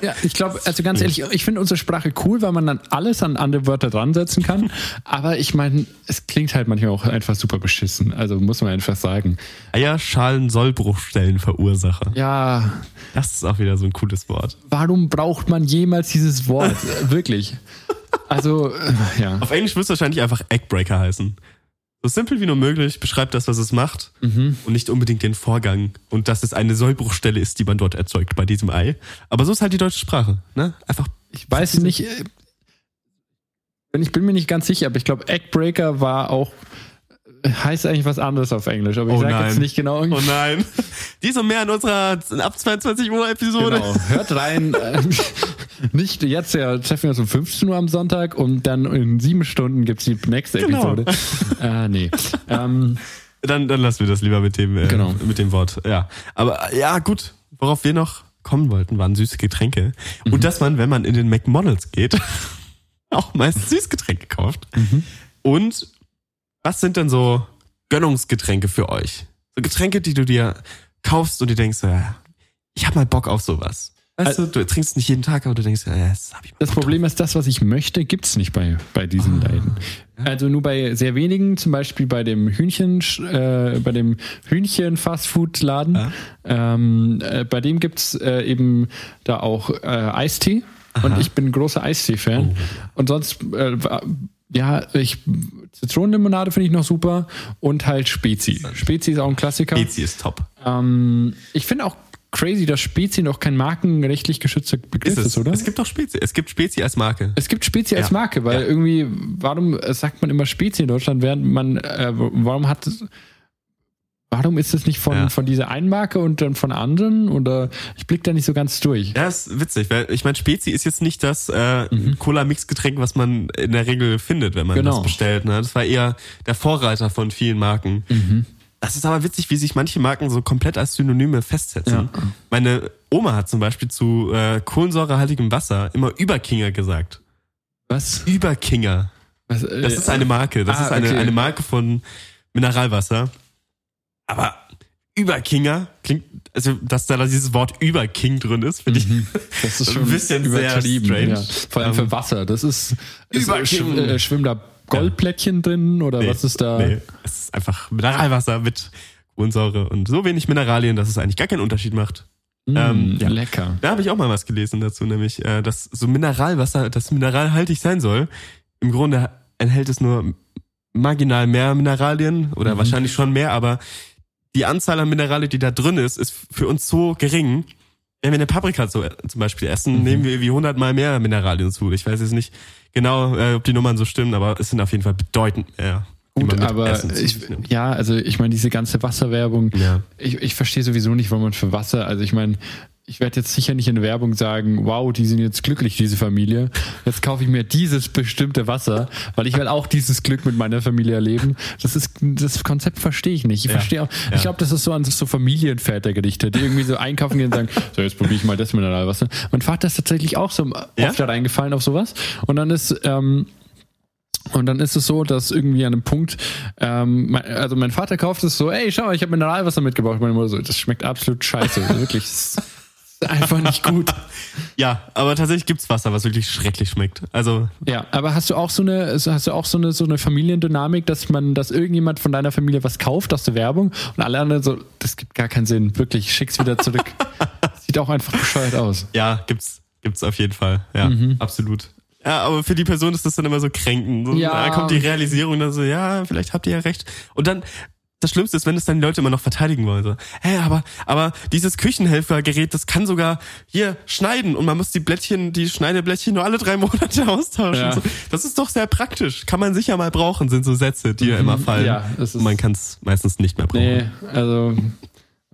Ja, ich glaube, also ganz ehrlich, ich finde unsere Sprache cool, weil man dann alles an andere Wörter dran setzen kann. Aber ich meine, es klingt halt manchmal auch einfach super beschissen. Also muss man einfach sagen. Eierschalen Sollbruchstellen Verursacher. Ja, Das ist auch wieder so ein cooles Wort. warum braucht man jemals dieses Wort? Wirklich. Also, äh, ja. Auf Englisch wird es wahrscheinlich einfach Eggbreaker heißen. So simpel wie nur möglich, beschreibt das, was es macht Mhm. und nicht unbedingt den Vorgang und dass es eine Sollbruchstelle ist, die man dort erzeugt bei diesem Ei. Aber so ist halt die deutsche Sprache, ne? Einfach Ich weiß nicht, äh, ich bin mir nicht ganz sicher, aber ich glaube, Eggbreaker war auch heißt eigentlich was anderes auf Englisch, aber ich Oh sage jetzt nicht genau. Oh nein. Die ist noch mehr in unserer ab 22 Uhr Episode. Genau, hört rein. Äh, Nicht jetzt, ja, treffen wir uns um 15 Uhr am Sonntag und dann in sieben Stunden gibt's die nächste Genau. Episode. Äh, nee. Ähm, Dann, dann lassen wir das lieber mit dem, äh, Genau. mit dem Wort. Ja. Aber äh, ja, gut. Worauf wir noch kommen wollten, waren süße Getränke. Mhm. Und dass man, wenn man in den McModels geht, auch meist Süßgetränke kauft. Mhm. Und was sind denn so Gönnungsgetränke für euch? So Getränke, die du dir kaufst und dir denkst, ja, ich hab mal Bock auf sowas. Weißt du, du trinkst nicht jeden Tag, aber du denkst, ja, das hab ich mal das Problem ist, das, was ich möchte, gibt's nicht bei, bei diesen Ah. Läden. Also nur bei sehr wenigen, zum Beispiel bei dem Hühnchen, äh, bei dem Hühnchen-Fastfood-Laden. Ja. Ähm, äh, bei dem gibt's äh, eben da auch äh, Eistee. Und ich bin ein großer Eistee-Fan. Oh. Und sonst, äh, ja, ich Zitronenlimonade finde ich noch super und halt Spezi. Spezi ist auch ein Klassiker. Spezi ist top. Ähm, ich finde auch crazy, dass Spezi noch kein markenrechtlich geschützter Begriff ist, oder? Es gibt auch Spezi. Es gibt Spezi als Marke. Es gibt Spezi als Ja. Marke, weil Ja. irgendwie, warum sagt man immer Spezi in Deutschland, während man, äh, warum hat es, warum ist es nicht von, Ja. von dieser einen Marke und dann von anderen? Oder ich blick da nicht so ganz durch. Ja, ist witzig, weil ich meine, Spezi ist jetzt nicht das äh, Cola-Mix-Getränk, was man in der Regel findet, wenn man Mhm. Genau. das bestellt. Ne? Das war eher der Vorreiter von vielen Marken. Mhm. Das ist aber witzig, wie sich manche Marken so komplett als Synonyme festsetzen. Ja. Meine Oma hat zum Beispiel zu äh, kohlensäurehaltigem Wasser immer Überkinger gesagt. Was? Überkinger. Was äh, Das ist eine Marke. Das ah, ist eine, okay. eine Marke von Mineralwasser. Aber Überkinger klingt, also dass da dieses Wort Überking drin ist, finde ich. Das ist Ein schon bisschen sehr strange. Ja. Vor allem Ähm, für Wasser. Das ist, ist Überking. schw äh, Goldplättchen drin oder Nee, was ist da? Nee, es ist einfach Mineralwasser mit Kohlensäure und so wenig Mineralien, dass es eigentlich gar keinen Unterschied macht. Mm, Ähm, ja. Lecker. Da habe ich auch mal was gelesen dazu, nämlich, äh, dass so Mineralwasser, das mineralhaltig sein soll. Im Grunde enthält es nur marginal mehr Mineralien oder Mhm. wahrscheinlich schon mehr, aber die Anzahl an Mineralien, die da drin ist, ist für uns so gering. Wenn wir eine Paprika zum Beispiel essen, Mhm. nehmen wir wie hundertmal mehr Mineralien zu. Ich weiß jetzt nicht genau, äh, ob die Nummern so stimmen, aber es sind auf jeden Fall bedeutend mehr. Gut, aber ich, ja, also ich meine, diese ganze Wasserwerbung, Ja. ich, ich verstehe sowieso nicht, warum man für Wasser, also ich meine, ich werde jetzt sicher nicht in der Werbung sagen, wow, die sind jetzt glücklich, diese Familie. Jetzt kaufe ich mir dieses bestimmte Wasser, weil ich will auch dieses Glück mit meiner Familie erleben. Das ist, das Konzept verstehe ich nicht. Ich Ja. verstehe auch, Ja. ich glaube, das ist so an so Familienvätergerichte, die irgendwie so einkaufen gehen und sagen, so, jetzt probiere ich mal das Mineralwasser. Mein Vater ist tatsächlich auch so Ja? oft da reingefallen auf sowas. Und dann ist, ähm, und dann ist es so, dass irgendwie an einem Punkt, ähm, mein, also mein Vater kauft es so, ey, schau, ich habe Mineralwasser mitgebracht. Meine Mutter so, das schmeckt absolut scheiße. Wirklich, ist einfach nicht gut. Ja, aber tatsächlich gibt's Wasser, was wirklich schrecklich schmeckt. Also, Ja, aber hast du auch so eine, hast du auch so eine, so eine Familiendynamik, dass man, dass irgendjemand von deiner Familie was kauft aus der Werbung und alle anderen so, das gibt gar keinen Sinn. Wirklich, schick's wieder zurück. Sieht auch einfach bescheuert aus. ja, gibt's, gibt's auf jeden Fall. Ja, Mhm. absolut. Ja, aber für die Person ist das dann immer so kränkend. So, Ja. Da kommt die Realisierung dann so, ja, vielleicht habt ihr ja recht. Und dann, das Schlimmste ist, wenn es dann die Leute immer noch verteidigen wollen. So, hä, aber, aber dieses Küchenhelfergerät, das kann sogar hier schneiden und man muss die Blättchen, die Schneideblättchen nur alle drei Monate austauschen. Ja. So, das ist doch sehr praktisch. Kann man sicher mal brauchen, sind so Sätze, die ja immer fallen. Mhm. Ja, das ist- und man kann es meistens nicht mehr brauchen. Nee, also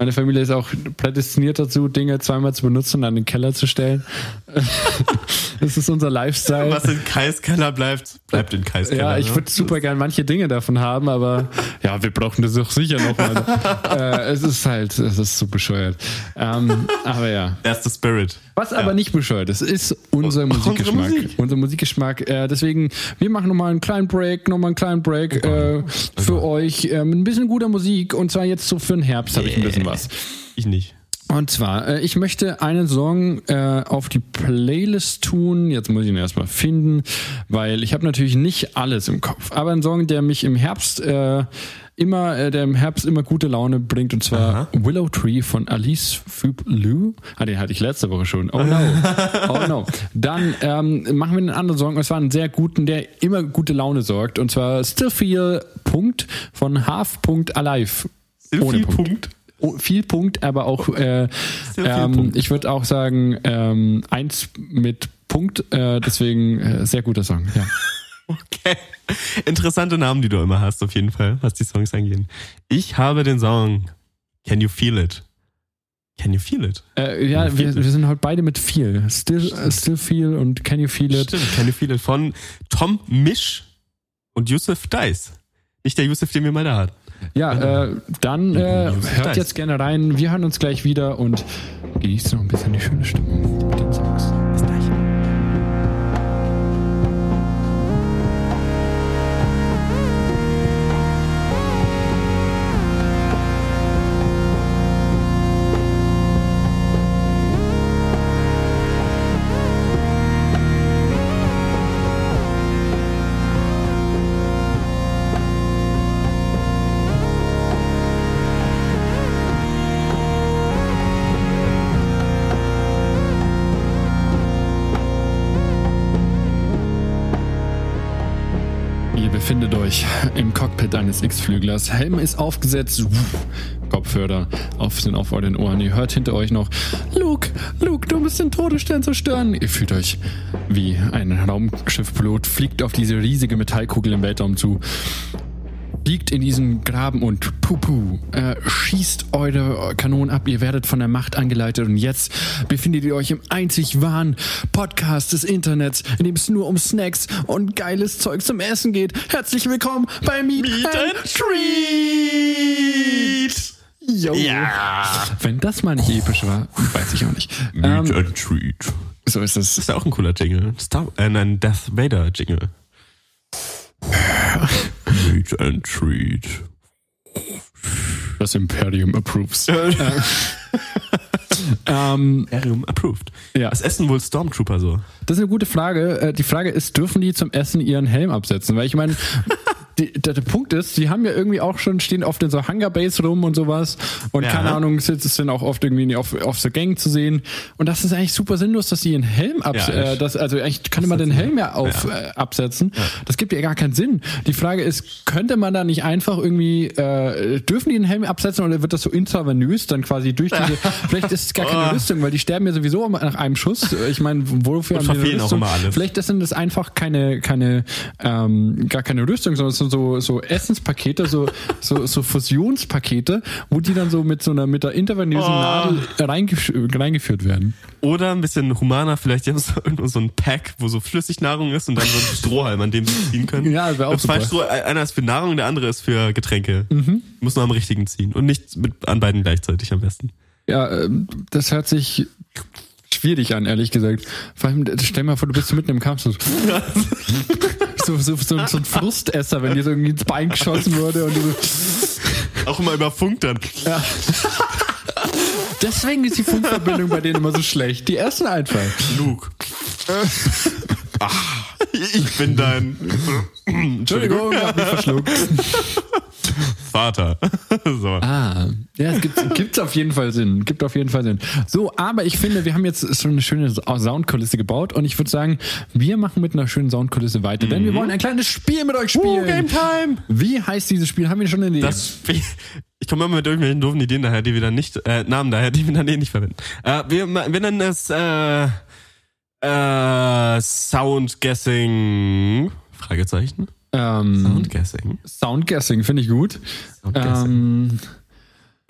meine Familie ist auch prädestiniert dazu, Dinge zweimal zu benutzen und an den Keller zu stellen. das ist unser Lifestyle. Was in Kais Keller bleibt, bleibt in Kais Keller. Ja, ich ne? würde super gern manche Dinge davon haben, aber ja, wir brauchen das doch sicher nochmal. äh, es ist halt, es ist so bescheuert. Ähm, aber ja. Erste Spirit. Was aber nicht bescheuert ist, ist unser Unsere Musikgeschmack. Musik. Unser Musikgeschmack. Äh, deswegen, wir machen nochmal einen kleinen Break, nochmal einen kleinen Break äh, für euch. Ähm, ein bisschen guter Musik und zwar jetzt so für den Herbst habe ich ein bisschen was. Ich nicht. Und zwar, äh, ich möchte einen Song äh, auf die Playlist tun. Jetzt muss ich ihn erstmal finden, weil ich habe natürlich nicht alles im Kopf. Aber ein Song, der mich im Herbst äh, immer, äh, der im Herbst immer gute Laune bringt, und zwar Aha. Willow Tree von Alice Fublou. Ah, den hatte ich letzte Woche schon. Oh no. Oh no. Dann ähm, machen wir einen anderen Song. Es war einen sehr guten, der immer gute Laune sorgt. Und zwar Still Feel Punkt von Half Punkt Alive. Still Ohne Feel Punkt. Punkt. Oh, viel Punkt, aber auch äh, ähm, ich würde auch sagen ähm, eins mit Punkt, äh, deswegen äh, sehr guter Song. Ja. Okay. Interessante Namen, die du immer hast, auf jeden Fall, was die Songs angehen. Ich habe den Song Can You Feel It? Can You Feel It? Äh, ja, you wir, feel it? wir sind heute beide mit Feel. Still, äh, still Feel und Can You Feel It. Stimmt, Can You Feel It von Tom Misch und Yusuf Dice. Nicht der Yusuf, den wir mal da hatten. Ja, äh, dann äh, hört jetzt gerne rein. Wir hören uns gleich wieder und genießt noch ein bisschen die schöne Stimmung mit den Songs. Cockpit eines X-Flüglers. Helm ist aufgesetzt. Kopfhörer auf sind auf euren Ohren. Ihr hört hinter euch noch Luke, Luke, du musst den Todesstern zerstören. Ihr fühlt euch wie ein Raumschiffpilot, fliegt auf diese riesige Metallkugel im Weltraum zu. Liegt in diesem Graben und pupu, äh, schießt eure Kanonen ab. Ihr werdet von der Macht angeleitet und jetzt befindet ihr euch im einzig wahren Podcast des Internets, in dem es nur um Snacks und geiles Zeug zum Essen geht. Herzlich willkommen bei Meet, and Treat. Yo. Ja. Wenn das mal nicht episch war, weiß ich auch nicht. Meet Ähm, and Treat. so ist Das es. ist ja auch ein cooler Jingle. Star äh, nein, Darth Vader Jingle. Meet and Treat. Das Imperium approves. ähm, Imperium approved. Ja. Was essen wohl Stormtrooper so? Das ist eine gute Frage. Äh, Die Frage ist, dürfen die zum Essen ihren Helm absetzen? Weil ich meine, die, der, der Punkt ist, die haben ja irgendwie auch schon, stehen oft in so Hangar Base rum und sowas. Und Ja. keine Ahnung, sind, sind auch oft irgendwie auf, auf so Gang zu sehen. Und das ist eigentlich super sinnlos, dass die ihren Helm absetzen. Ja, äh, das, also eigentlich könnte man den Helm ja auf Äh, absetzen. Das gibt ja gar keinen Sinn. Die Frage ist, könnte man da nicht einfach irgendwie, äh, dürfen die den Helm absetzen oder wird das so intravenös dann quasi durch diese, vielleicht ist es gar keine Oh. Rüstung, weil die sterben ja sowieso nach einem Schuss. Ich meine, wofür Und haben die eine Rüstung? immer alles. Vielleicht sind das einfach keine, keine, ähm, gar keine Rüstung, sondern es so, so Essenspakete, so, so, so Fusionspakete, wo die dann so mit so einer, mit der intravenösen Oh. Nadel reingef reingeführt werden. Oder ein bisschen humaner, vielleicht haben so, irgendwo so ein Pack, wo so Flüssignahrung ist und dann so ein Strohhalm, an dem sie ziehen können. Ja, das wär auch Und zwei super. Stroh, einer ist für Nahrung, der andere ist für Getränke. Muss nur am richtigen ziehen. Und nicht mit, an beiden gleichzeitig am besten. Ja, ähm, das hört sich schwierig an, ehrlich gesagt. Vor allem, stell dir mal vor, du bist so mitten im Kampf. So, so, so, so, so ein Frustesser, wenn dir so irgendwie ins Bein geschossen wurde und du so, Auch immer über Funk dann. Deswegen ist die Funkverbindung bei denen immer so schlecht. Die ersten einfach. Luke. Ach, ich bin dein Entschuldigung, ich hab mich verschluckt. Vater. so. Ah, ja, es gibt gibt's auf jeden Fall Sinn. Gibt auf jeden Fall Sinn. So, aber ich finde, wir haben jetzt schon eine schöne Soundkulisse gebaut und ich würde sagen, wir machen mit einer schönen Soundkulisse weiter, denn wir wollen ein kleines Spiel mit euch spielen. Uh, Game Time! Wie heißt dieses Spiel? Haben wir schon eine Idee? Das, ich komme immer mit irgendwelchen doofen Ideen daher, die wir dann nicht, äh, Namen daher, die wir dann eh nicht verwenden. Äh, wir, wir nennen es, äh, äh, Sound Guessing. Fragezeichen. ähm, Sound Guessing. Soundguessing finde ich gut. Soundguessing. Ähm,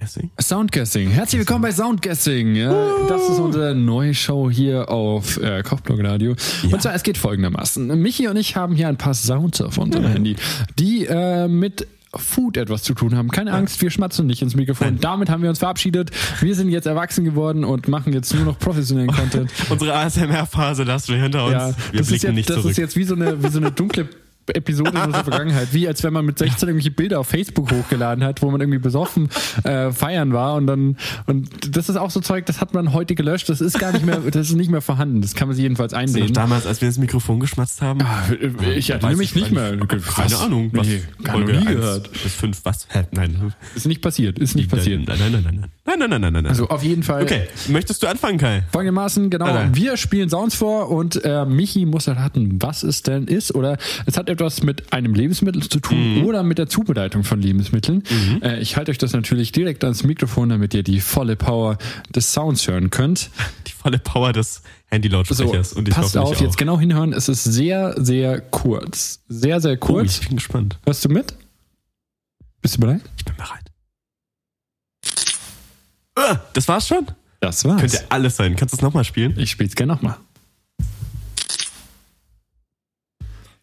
Guessing. Soundguessing. Herzlich willkommen bei Soundguessing. Ja, das ist unsere neue Show hier auf äh, Kochblog Radio. Und zwar, es geht folgendermaßen. Michi und ich haben hier ein paar Sounds auf unserem Handy, die äh, mit Food etwas zu tun haben. Keine Angst, wir schmatzen nicht ins Mikrofon. Damit haben wir uns verabschiedet. Wir sind jetzt erwachsen geworden und machen jetzt nur noch professionellen Content. Unsere ASMR-Phase lassen wir hinter uns. Ja, wir das blicken ist jetzt, nicht das zurück. ist jetzt wie so eine, wie so eine dunkle Episode in unserer Vergangenheit, wie als wenn man mit 16 irgendwelche Bilder auf Facebook hochgeladen hat, wo man irgendwie besoffen äh, feiern war und dann und das ist auch so Zeug, das hat man heute gelöscht, das ist gar nicht mehr, das ist nicht mehr vorhanden, das kann man sich jedenfalls einsehen. damals, als wir ins Mikrofon geschmatzt haben. Ah, Ich Weiß erinnere mich ich nicht mehr. Keine? Ahnung. Was Nee, gar Folge nie gehört. Bis fünf, was? Hä? Nein. Ist nicht passiert, ist nicht passiert. Nein, nein, nein, nein. nein. Nein, nein, nein, nein, nein. Also auf jeden Fall. okay, möchtest du anfangen, Kai? Folgendermaßen, genau, Alter. wir spielen Sounds vor und äh, Michi muss erraten, was es denn ist. Oder es hat etwas mit einem Lebensmittel zu tun oder mit der Zubereitung von Lebensmitteln. Äh, ich halte euch das natürlich direkt ans Mikrofon, damit ihr die volle Power des Sounds hören könnt. Die volle Power des So, Handy-Lautsprechers. und ich passt auf, jetzt genau hinhören. Es ist sehr, sehr kurz. Sehr, sehr Oh, kurz. ich bin gespannt. Hörst du mit? Bist du bereit? Ich bin bereit. Ah, Das war's schon? Das war's. Könnte alles sein. Kannst du es nochmal spielen? Ich spiel's gerne nochmal.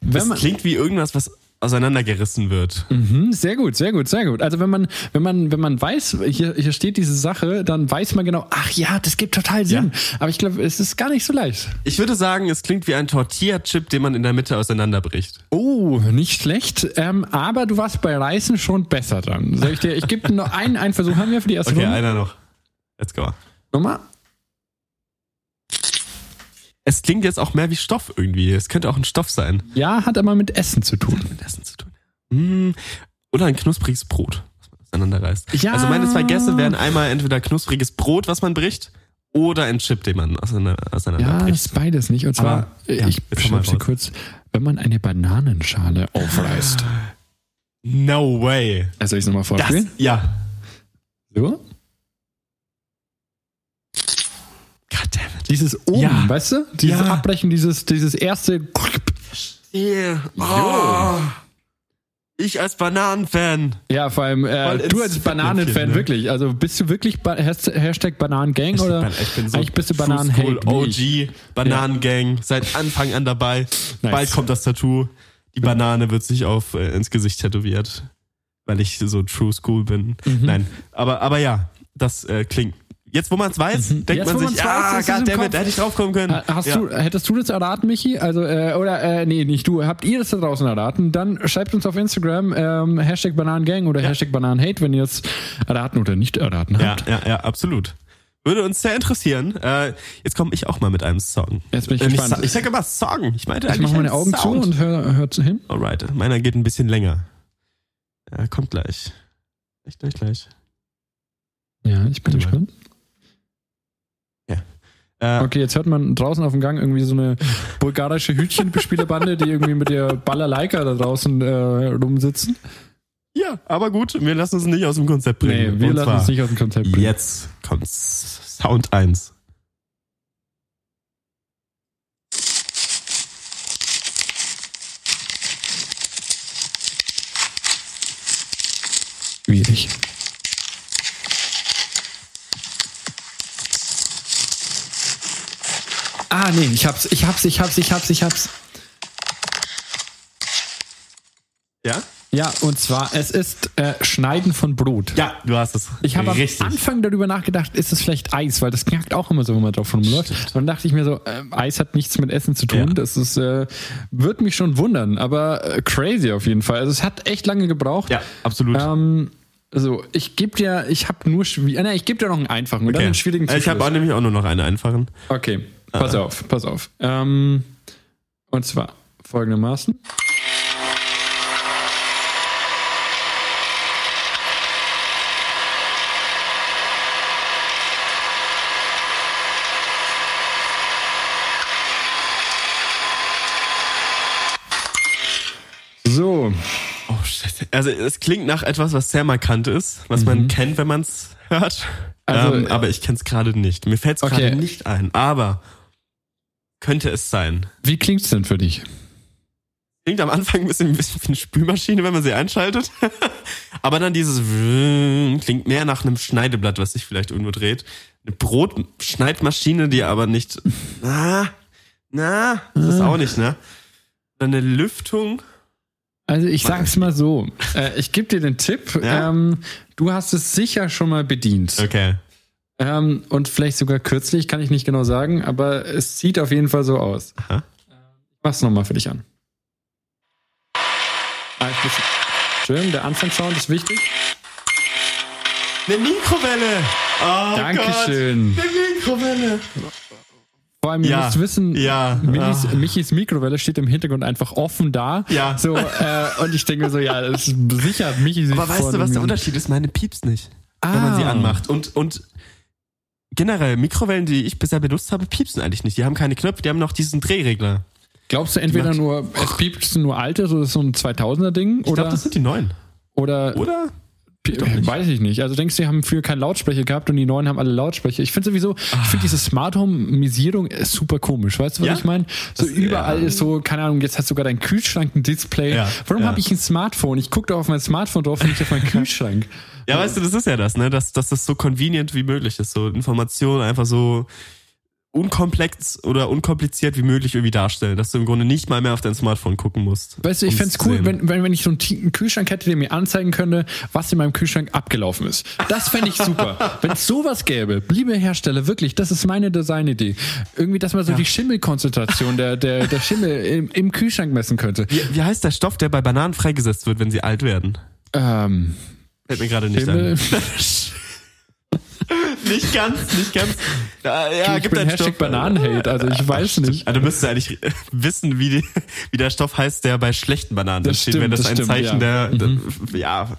Das man, klingt wie irgendwas, was auseinandergerissen wird. Mhm, sehr gut, sehr gut, sehr gut. Also wenn man, wenn man, wenn man weiß, hier, hier steht diese Sache, dann weiß man genau, ach ja, das gibt total Sinn. Aber ich glaube, es ist gar nicht so leicht. Ich würde sagen, es klingt wie ein Tortilla-Chip, den man in der Mitte auseinanderbricht. Oh, nicht schlecht. Ähm, aber du warst bei Reisen schon besser dran. Soll ich dir, ich gebe noch einen, einen Versuch haben wir für die erste Okay, Runde. einer noch. Let's go. Nochmal. Es klingt jetzt auch mehr wie Stoff irgendwie. Es könnte auch ein Stoff sein. Ja, hat aber mit Essen zu tun. Mit Essen zu tun. Hm. Oder ein knuspriges Brot, was man auseinanderreißt. Ja. Also meine zwei Gäste wären einmal entweder knuspriges Brot, was man bricht, oder ein Chip, den man auseinander, Ja, auseinanderbricht. ist beides nicht. Und zwar, Aber, ja, ich beschreibe sie kurz, wenn man eine Bananenschale aufreißt. No way. Also ich es nochmal Das, vorspielen. ja. So. Goddammit. Dieses oben, Ja. weißt du? Dieses Ja. Abbrechen, dieses, dieses erste. Yeah. Oh. Ich als Bananenfan. Ja, vor allem äh, du als Bananenfan, ne? wirklich. Also bist du wirklich ba Has- Hashtag Bananen-Gang oder ich bin so eigentlich bist du Bananen-Hate? Ich? OG, Bananengang, seit Anfang an dabei. Bald kommt das Tattoo. Die Banane wird sich auf äh, ins Gesicht tätowiert, weil ich so True School bin. Mhm. Nein, aber aber ja, das äh, klingt. Jetzt, wo man es weiß, denkt Mhm. Jetzt, man sich, ah, im goddammit, Kopf. da hätte ich drauf kommen können. Ha- Hast ja. du, hättest du das erraten, Michi? Also, äh, oder, äh, nee, nicht du. Habt ihr das da draußen erraten? Dann schreibt uns auf Instagram, ähm, Hashtag Bananengang oder Hashtag Bananenhate, wenn ihr es erraten oder nicht erraten Ja, habt. ja, ja, absolut. Würde uns sehr interessieren. Äh, jetzt komme ich auch mal mit einem Song. Jetzt bin ich Äh, gespannt. Ich sage immer Song. Ich meinte Ich mache meine Augen Sound. zu und hör, hör zu hin. Alright, meiner geht ein bisschen länger. Ja, kommt gleich. Echt gleich, gleich. Ja, ich bin gespannt. Äh, Okay, jetzt hört man draußen auf dem Gang irgendwie so eine bulgarische Hütchenbespielerbande, die irgendwie mit der Balalaika da draußen äh, rumsitzen. Ja, aber gut, wir lassen uns nicht aus dem Konzept bringen. Nee, wir Und lassen uns nicht aus dem Konzept bringen. Jetzt kommt Sound 1. Schwierig. Ah, nee, ich hab's, ich hab's, ich hab's, ich hab's, ich hab's. Ja? Ja, und zwar, es ist äh, Schneiden von Brot. Ja, du hast es. Ich habe am. Anfang darüber nachgedacht, ist es vielleicht Eis, weil das knackt auch immer so, wenn man drauf rumläuft. Und dann dachte ich mir so, äh, Eis hat nichts mit Essen zu tun. Ja. Das ist, äh, wird mich schon wundern, aber äh, crazy auf jeden Fall. Also es hat echt lange gebraucht. Ja, absolut. Ähm, also ich gebe dir, ich habe nur schwierig, nein, ich gebe dir noch einen einfachen dann einen schwierigen Äh, Ich habe nämlich auch nur noch einen einfachen. Okay, pass Ah. auf, pass auf. Ähm, und zwar folgendermaßen. So, Oh shit. Also es klingt nach etwas, was sehr markant ist, was man kennt, wenn man es hört. Mhm. Also, ähm, aber ich kenne es gerade nicht. Mir fällt es Okay. gerade nicht ein. Aber könnte es sein. wie klingt's denn für dich? Klingt am Anfang ein bisschen, ein bisschen wie eine Spülmaschine, wenn man sie einschaltet. aber dann dieses klingt mehr nach einem Schneideblatt, was sich vielleicht irgendwo dreht. Eine Brotschneidmaschine, die aber nicht. Na, na, das ist auch nicht, ne? Dann eine Lüftung. Also ich sag's mal so, ich gebe dir den Tipp, Ja? ähm, du hast es sicher schon mal bedient. Okay. Ähm, und vielleicht sogar kürzlich, kann ich nicht genau sagen, aber es sieht auf jeden Fall so aus. Aha. Mach's nochmal für dich an. Ah, Entschuldigung, der Anfangssound ist wichtig. Eine Mikrowelle. Oh Dankeschön. Gott. Eine Mikrowelle. Vor allem, ihr Ja, müsst wissen, ja, Michis, ah. Michis Mikrowelle steht im Hintergrund einfach offen da. Ja. So, äh, und ich denke so, ja, das ist sicher hat Michi sich Aber weißt du, was der Unterschied ist? Meine piepst nicht. wenn man sie Ah. anmacht. Und, und generell, Mikrowellen, die ich bisher benutzt habe, piepsen eigentlich nicht. Die haben keine Knöpfe, die haben noch diesen Drehregler. Glaubst du entweder nur, es piept nur alte, so so ein 2000er-Ding? Ich Oder, glaube, das sind die neuen. oder Oder? Pi- weiß ich nicht. Also denkst du, die haben früher keinen Lautsprecher gehabt und die neuen haben alle Lautsprecher. Ich finde sowieso, ich finde diese Smart Home-Misierung ist super komisch. Weißt du, was Ja? ich meine? So Das- überall ja. ist so, keine Ahnung, jetzt hat sogar dein Kühlschrank ein Display. Ja, Warum habe ich ein Smartphone? Ich gucke doch auf mein Smartphone drauf und nicht auf meinen Kühlschrank. Ja, weißt du, das ist ja das, ne? Dass, dass das so convenient wie möglich ist. So Informationen einfach so unkomplex oder unkompliziert wie möglich irgendwie darstellen. Dass du im Grunde nicht mal mehr auf dein Smartphone gucken musst. Weißt du, ich fände es cool, wenn, wenn, wenn ich so einen Kühlschrank hätte, der mir anzeigen könnte, was in meinem Kühlschrank abgelaufen ist. Das fände ich super. wenn es sowas gäbe, liebe Hersteller, wirklich, das ist meine Designidee. Irgendwie, dass man so die Schimmelkonzentration der, der, der Schimmel im, im Kühlschrank messen könnte. Wie, wie heißt der Stoff, der bei Bananen freigesetzt wird, wenn sie alt werden? Ähm, Fällt mir gerade nicht Schimmel. ein. nicht ganz, nicht ganz. Ja, ja ich gibt bin einen Hashtag Stoff. Bananenhate, also ich weiß nicht. Also du müsstest eigentlich wissen, wie, die, wie der Stoff heißt, der bei schlechten Bananen Das steht, stimmt, wenn das, das ein stimmt, Zeichen ja. Mhm. der, der ja,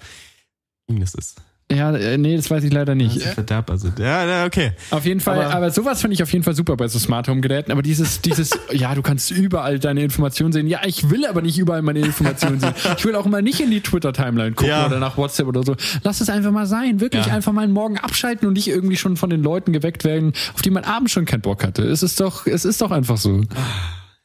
das ist. Ja, äh, nee, das weiß ich leider nicht. Verderb, also, ja, okay. Auf jeden Fall, aber, Aber- sowas finde ich auf jeden Fall super bei so Smart Home Geräten. Aber dieses, dieses, ja, du kannst überall deine Informationen sehen. Ja, ich will aber nicht überall meine Informationen sehen. Ich will auch mal nicht in die Twitter Timeline gucken Ja. oder nach WhatsApp oder so. Lass es einfach mal sein. Wirklich Ja. einfach mal einen Morgen abschalten und nicht irgendwie schon von den Leuten geweckt werden, auf die man abends schon keinen Bock hatte. Es ist doch, es ist doch einfach so.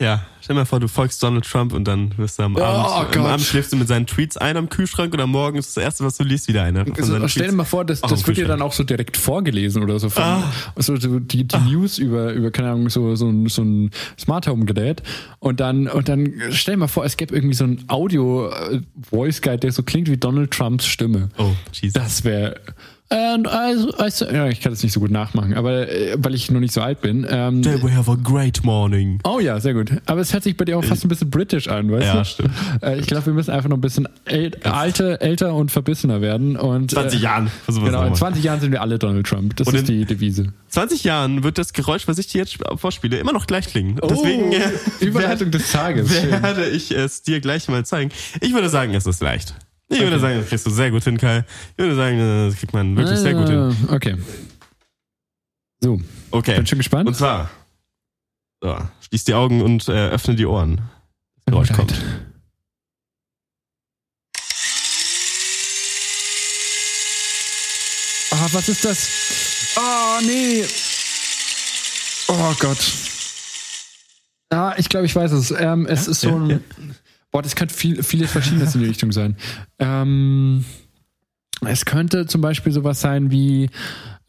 Ja, stell dir mal vor, du folgst Donald Trump und dann wirst du am Abend, am Gott. Abend schläfst du mit seinen Tweets ein am Kühlschrank und am Morgen ist das erste, was du liest, wieder einer. Also, stell dir mal vor, das, das wird dir dann auch so direkt vorgelesen oder so von Ah. so, so die, die News über, über, keine Ahnung, so, so, ein, so ein Smart Home Gerät. Und dann, und dann stell dir mal vor, es gäbe irgendwie so ein Audio äh, Voice Guide, der so klingt wie Donald Trumps Stimme. Oh, Jesus. Das wäre. And I, I, ja, ich kann das nicht so gut nachmachen, aber äh, weil ich noch nicht so alt bin. Ähm, Today we have a great morning. oh ja, sehr gut. Aber es hört sich bei dir auch fast ein bisschen british an, weißt Ja, du? stimmt. Äh, ich glaube, wir müssen einfach noch ein bisschen äl älter und verbissener werden. Und, 20 äh, Jahren. Genau, in nochmal. 20 Jahren sind wir alle Donald Trump. Das Und ist die Devise. 20 Jahren wird das Geräusch, was ich dir jetzt vorspiele, immer noch gleich klingen. Deswegen äh, Oh, Überleitung des Tages. Werde ich es dir gleich mal zeigen. Ich würde sagen, es ist leicht. Ich würde sagen, das kriegst du sehr gut hin, Kai. Ich würde sagen, das kriegt man wirklich sehr gut hin. Ah, Okay. So, Okay. bin schon gespannt. Und zwar, so, schließ die Augen und äh, öffne die Ohren. Das Geräusch kommt. Ah, was ist das? Oh, nee. Oh Gott. Ah, ich glaube, ich weiß es. Ähm, es ist so Ja, ein. ja. Boah, das könnte viel, vieles Verschiedenes in die Richtung sein. Ähm, es könnte zum Beispiel sowas sein wie,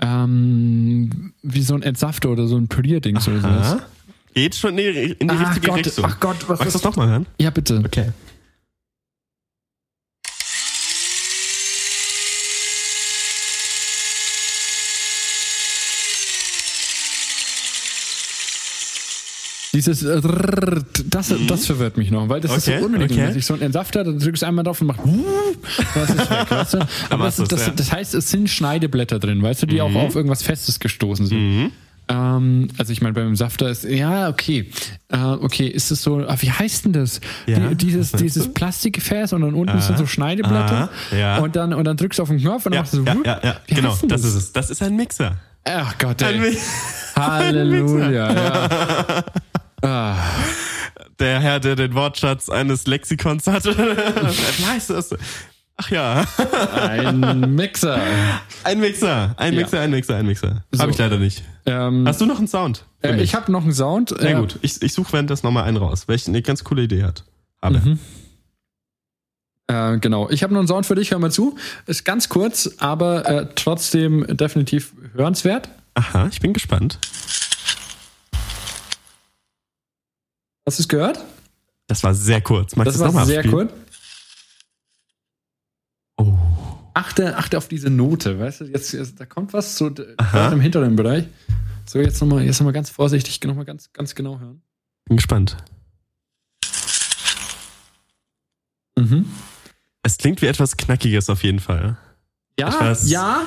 ähm, wie so ein Entsafter oder so ein Pürierdings oder sowas. Geht schon in die, in die Ach richtige Gott, Richtung. ach Gott, was Magst du das nochmal hören? Ja, bitte. Okay. Dieses äh, das, das verwirrt mich noch, weil das ist Mhm. Okay, so unregelmäßig. okay. So ein Entsafter, dann drückst du einmal drauf und macht das ist weg, weißt du? Aber das, das, ist, das heißt, es sind Schneideblätter drin, weißt du, die auch auf irgendwas Festes gestoßen sind. Mhm. Ähm, also ich meine, beim Safter ist, ja, okay. Äh, okay, ist es so, ah, wie heißt denn das? Ja, Die, dieses, dieses? Plastikgefäß und dann unten sind so Schneideblätter. aha, ja. Und dann, und dann drückst du auf den Knopf und dann Ja, machst du so, ja, ja, genau, denn das ist es. Das ist ein Mixer. Ach Gott, ey. Halleluja, ja. Ah. der Herr, der den Wortschatz eines Lexikons hatte. Das? Ach ja, Ein Mixer. ein Mixer, ein Ja. Mixer, ein Mixer, ein Mixer. So. Habe ich leider nicht. Ähm, Hast du noch einen Sound? äh, ich habe noch einen Sound. Sehr äh, gut. Ich, ich suche währenddessen nochmal einen raus, welchen eine ganz coole Idee hat. Habe. Mhm. Äh, genau. Ich habe noch einen Sound für dich, hör mal zu. Ist ganz kurz, aber äh, trotzdem definitiv hörenswert. Aha, ich bin gespannt. Hast du es gehört? Das war sehr kurz. Magst Das war sehr abspielen? kurz. Oh. Achte, achte auf diese Note, weißt du, jetzt, jetzt da kommt was so im hinteren Bereich. So, jetzt nochmal, jetzt noch mal ganz vorsichtig, nochmal ganz, ganz genau hören. Bin gespannt. Mhm. Es klingt wie etwas Knackiges auf jeden Fall. Ja, Etwas- ja.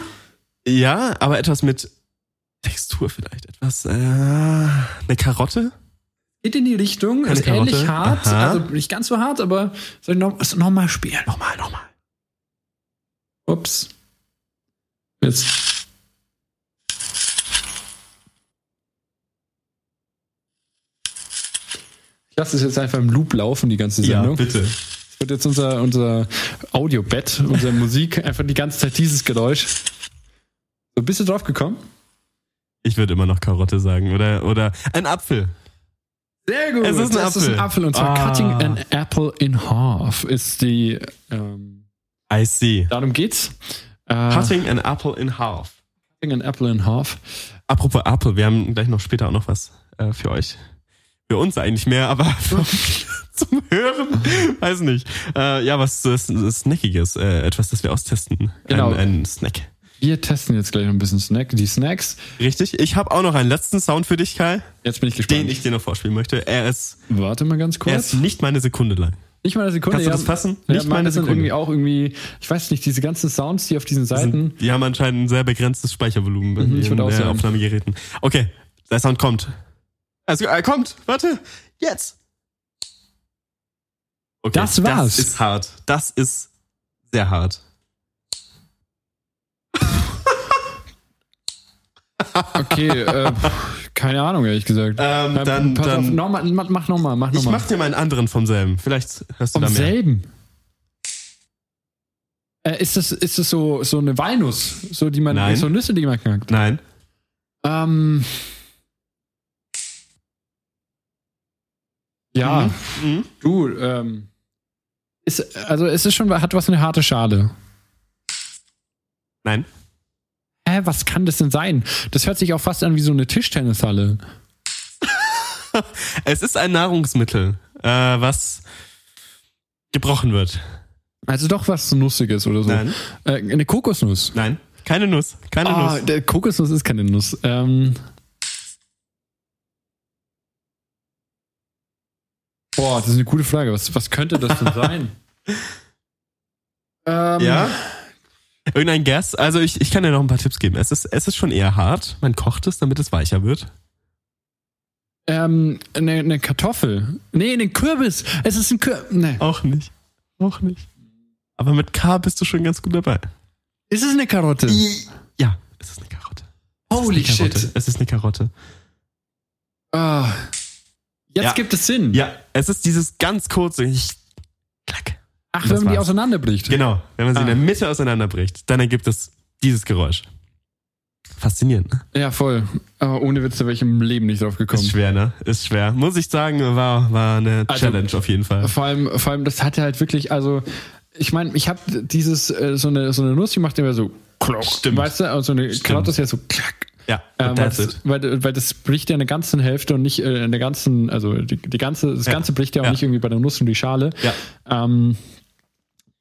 Ja, aber etwas mit Textur vielleicht. Etwas, äh, eine Karotte? Geht in die Richtung, Eine ist ähnlich Karotte. hart, Aha. also nicht ganz so hart, aber soll ich noch, noch mal spielen? Nochmal, nochmal. Ups. Jetzt. Ich lasse es jetzt einfach im Loop laufen, die ganze Sendung. bitte. Das wird jetzt unser, unser Audiobett, unsere Musik, einfach die ganze Zeit dieses Geräusch. So, bist du drauf gekommen? Ich würde immer noch Karotte sagen. Oder, oder ein Apfel. Sehr gut. Es ist ein das ist ein Apfel. Apfel. Und zwar Ah. Cutting an Apple in Half ist die. Ähm, I see. darum geht's. Äh, Cutting an apple in half. Cutting an Apple in Half. Apropos Apple, wir haben gleich noch später auch noch was äh, für euch. Für uns eigentlich mehr, aber zum Hören, weiß nicht. Äh, ja, was äh, Snackiges, etwas, das wir austesten. Genau. Ein, ein Snack. Wir testen jetzt gleich noch ein bisschen Snack, die Snacks. Richtig. Ich habe auch noch einen letzten Sound für dich, Kai, Jetzt bin ich gespannt. den ich dir noch vorspielen möchte. Er ist, Warte mal ganz er kurz. ist nicht meine Sekunde lang. Nicht mal eine Sekunde. Kannst du das fassen? Ja, Nicht meine eine sind Sekunde. irgendwie auch irgendwie, ich weiß nicht, diese ganzen Sounds, die auf diesen Seiten. Die haben anscheinend ein sehr begrenztes Speichervolumen bei Mhm, ich den würd auch äh, sagen. Aufnahmegeräten. Okay, der Sound kommt. Also, er kommt. Warte. Jetzt. Okay, Das war's. Das ist hart. Das ist sehr hart. Okay, äh, keine Ahnung, ehrlich gesagt. Ähm, Äh, dann- pass dann- auf, noch mal, mach, mach nochmal, mach Ich nochmal. mach dir mal einen anderen vom selben. Vielleicht hörst du Vom da mehr. selben. Äh, ist das, ist das so, so eine Walnuss? So, die man, Nein. so Nüsse, die man knackt? Nein. Ähm. Ja, Mhm. du, ähm. Ist, also es ist schon, hat was eine harte Schale. Nein. Hä, was kann das denn sein? Das hört sich auch fast an wie so eine Tischtennishalle. Es ist ein Nahrungsmittel, äh, was gebrochen wird. Also doch was Nussiges oder so. Nein. Äh, eine Kokosnuss. Nein. Keine Nuss. Keine Ah, Nuss. der Kokosnuss ist keine Nuss. Ähm. Boah, das ist eine gute Frage. Was, was könnte das denn sein? ähm, Ja? Irgendein Guess? Also ich, ich kann dir noch ein paar Tipps geben. Es ist, es ist schon eher hart. Man kocht es, damit es weicher wird. Ähm, eine, eine Kartoffel. Nee, eine Kürbis. Es ist ein Kürbis. Nee. Auch nicht. Auch nicht. Aber mit K bist du schon ganz gut dabei. Ist es eine Karotte? Ja, es ist eine Karotte. Holy Es ist eine Karotte. shit. Es ist eine Karotte. Ah. Jetzt Ja. gibt es Sinn. Ja, es ist dieses ganz kurze. Ich, klack. Ach, Das wenn man die war's. auseinanderbricht. Genau. Wenn man sie in Ah. der Mitte auseinanderbricht, dann ergibt es dieses Geräusch. Faszinierend, ne? Ja, voll. Aber ohne Witz, da wäre ich im Leben nicht drauf gekommen. Ist schwer, ne? Ist schwer. Muss ich sagen, war, war eine Also- Challenge auf jeden Fall. Vor allem, vor allem, das hatte halt wirklich, also, ich meine, ich habe dieses, äh, so eine, so eine Nuss, die macht immer so klock. Stimmt. Weißt du, und so eine Stimmt. Karotte ist ja so klack. Ja, Ähm, weil, das, weil, weil das bricht ja in der ganzen Hälfte und nicht äh, in der ganzen, also die, die ganze, das Ja. Ganze bricht ja auch Ja. nicht irgendwie bei der Nuss und die Schale. Ja. Ähm,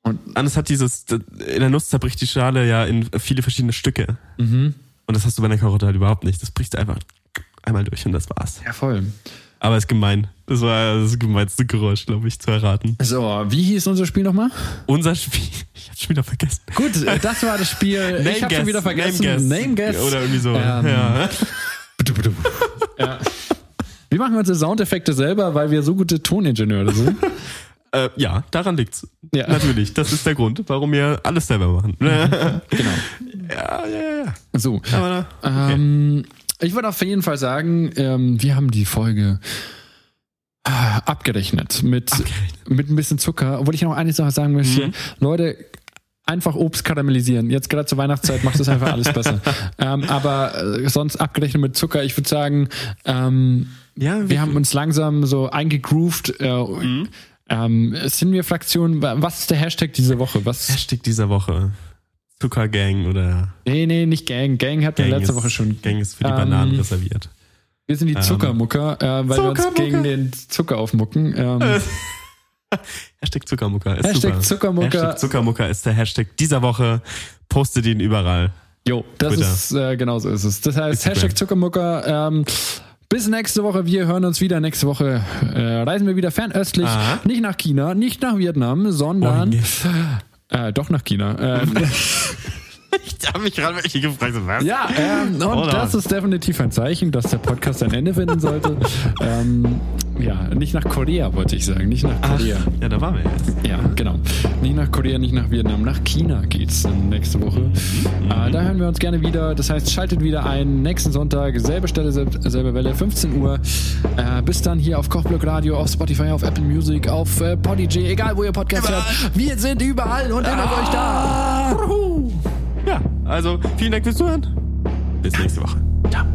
Und es hat dieses, in der Nuss zerbricht die Schale ja in viele verschiedene Stücke. mhm. Und das hast du bei einer Karotte halt überhaupt nicht. Das bricht einfach einmal durch und das war's. Ja, voll. Aber ist gemein. Das war das gemeinste Geräusch, glaube ich, zu erraten. So, wie hieß unser Spiel nochmal? Unser Spiel, ich hab's schon wieder vergessen. Gut, äh, das war das Spiel. ich habe schon wieder vergessen. Name Guess. Guess. Oder irgendwie so. Ähm, ja. Ja. Wir machen unsere Soundeffekte selber, weil wir so gute Toningenieure sind. Äh, ja, daran liegt's. Ja. Natürlich. Das ist der Grund, warum wir alles selber machen. ja, Genau. ja, ja. So. Aber da, okay. Ähm, ich würde auf jeden Fall sagen, ähm, wir haben die Folge ah, abgerechnet mit, Abgerechnet. mit ein bisschen Zucker. Obwohl ich noch eine Sache sagen möchte. Mhm. Leute, einfach Obst karamellisieren. Jetzt gerade zur Weihnachtszeit macht das einfach alles besser. ähm, aber äh, sonst abgerechnet mit Zucker. Ich würde sagen, ähm, ja, wir haben uns langsam so eingegroovt. Äh, Mhm. Ähm, sind wir Fraktion? Was ist der Hashtag diese Woche? Was? Hashtag dieser Woche. Zuckergang oder Nee, nee, nicht Gang. Gang hatten wir Gang letzte ist, Woche schon. Gang ist für die Ähm, Bananen reserviert. Wir sind die Ähm, Zuckermucker, äh, weil wir uns Zuckermucker. gegen den Zucker aufmucken. Ähm, Hashtag Zuckermucker ist Hashtag super. Zuckermucker. Hashtag Zuckermucker ist der Hashtag dieser Woche. Postet ihn überall. jo, das Twitter. ist, äh, genau so ist es. Das heißt, Instagram. Hashtag Zuckermucker. Ähm, bis nächste Woche. Wir hören uns wieder. Nächste Woche äh, reisen wir wieder fernöstlich. Aha. Nicht nach China, nicht nach Vietnam, sondern äh, doch nach China. Ähm, Ich habe mich gerade welche gefragt. Was? ja, ähm, und Hold das ist definitiv ein Zeichen, dass der Podcast ein Ende finden sollte. ähm, Ja, nicht nach Korea wollte ich sagen, nicht nach Korea. ja, da waren wir jetzt. Ja, genau. Nicht nach Korea, nicht nach Vietnam, nach China geht's dann nächste Woche. Äh, da hören wir uns gerne wieder. Das heißt, schaltet wieder ein. Nächsten Sonntag, selbe Stelle, selbe, selbe Welle, 15 Uhr. Äh, bis dann hier auf Kochblock Radio, auf Spotify, auf Apple Music, auf äh, Podigy, egal wo ihr Podcast hört. Wir sind überall und immer für euch da. Ja, also vielen Dank fürs Zuhören. Bis nächste Woche. Ciao.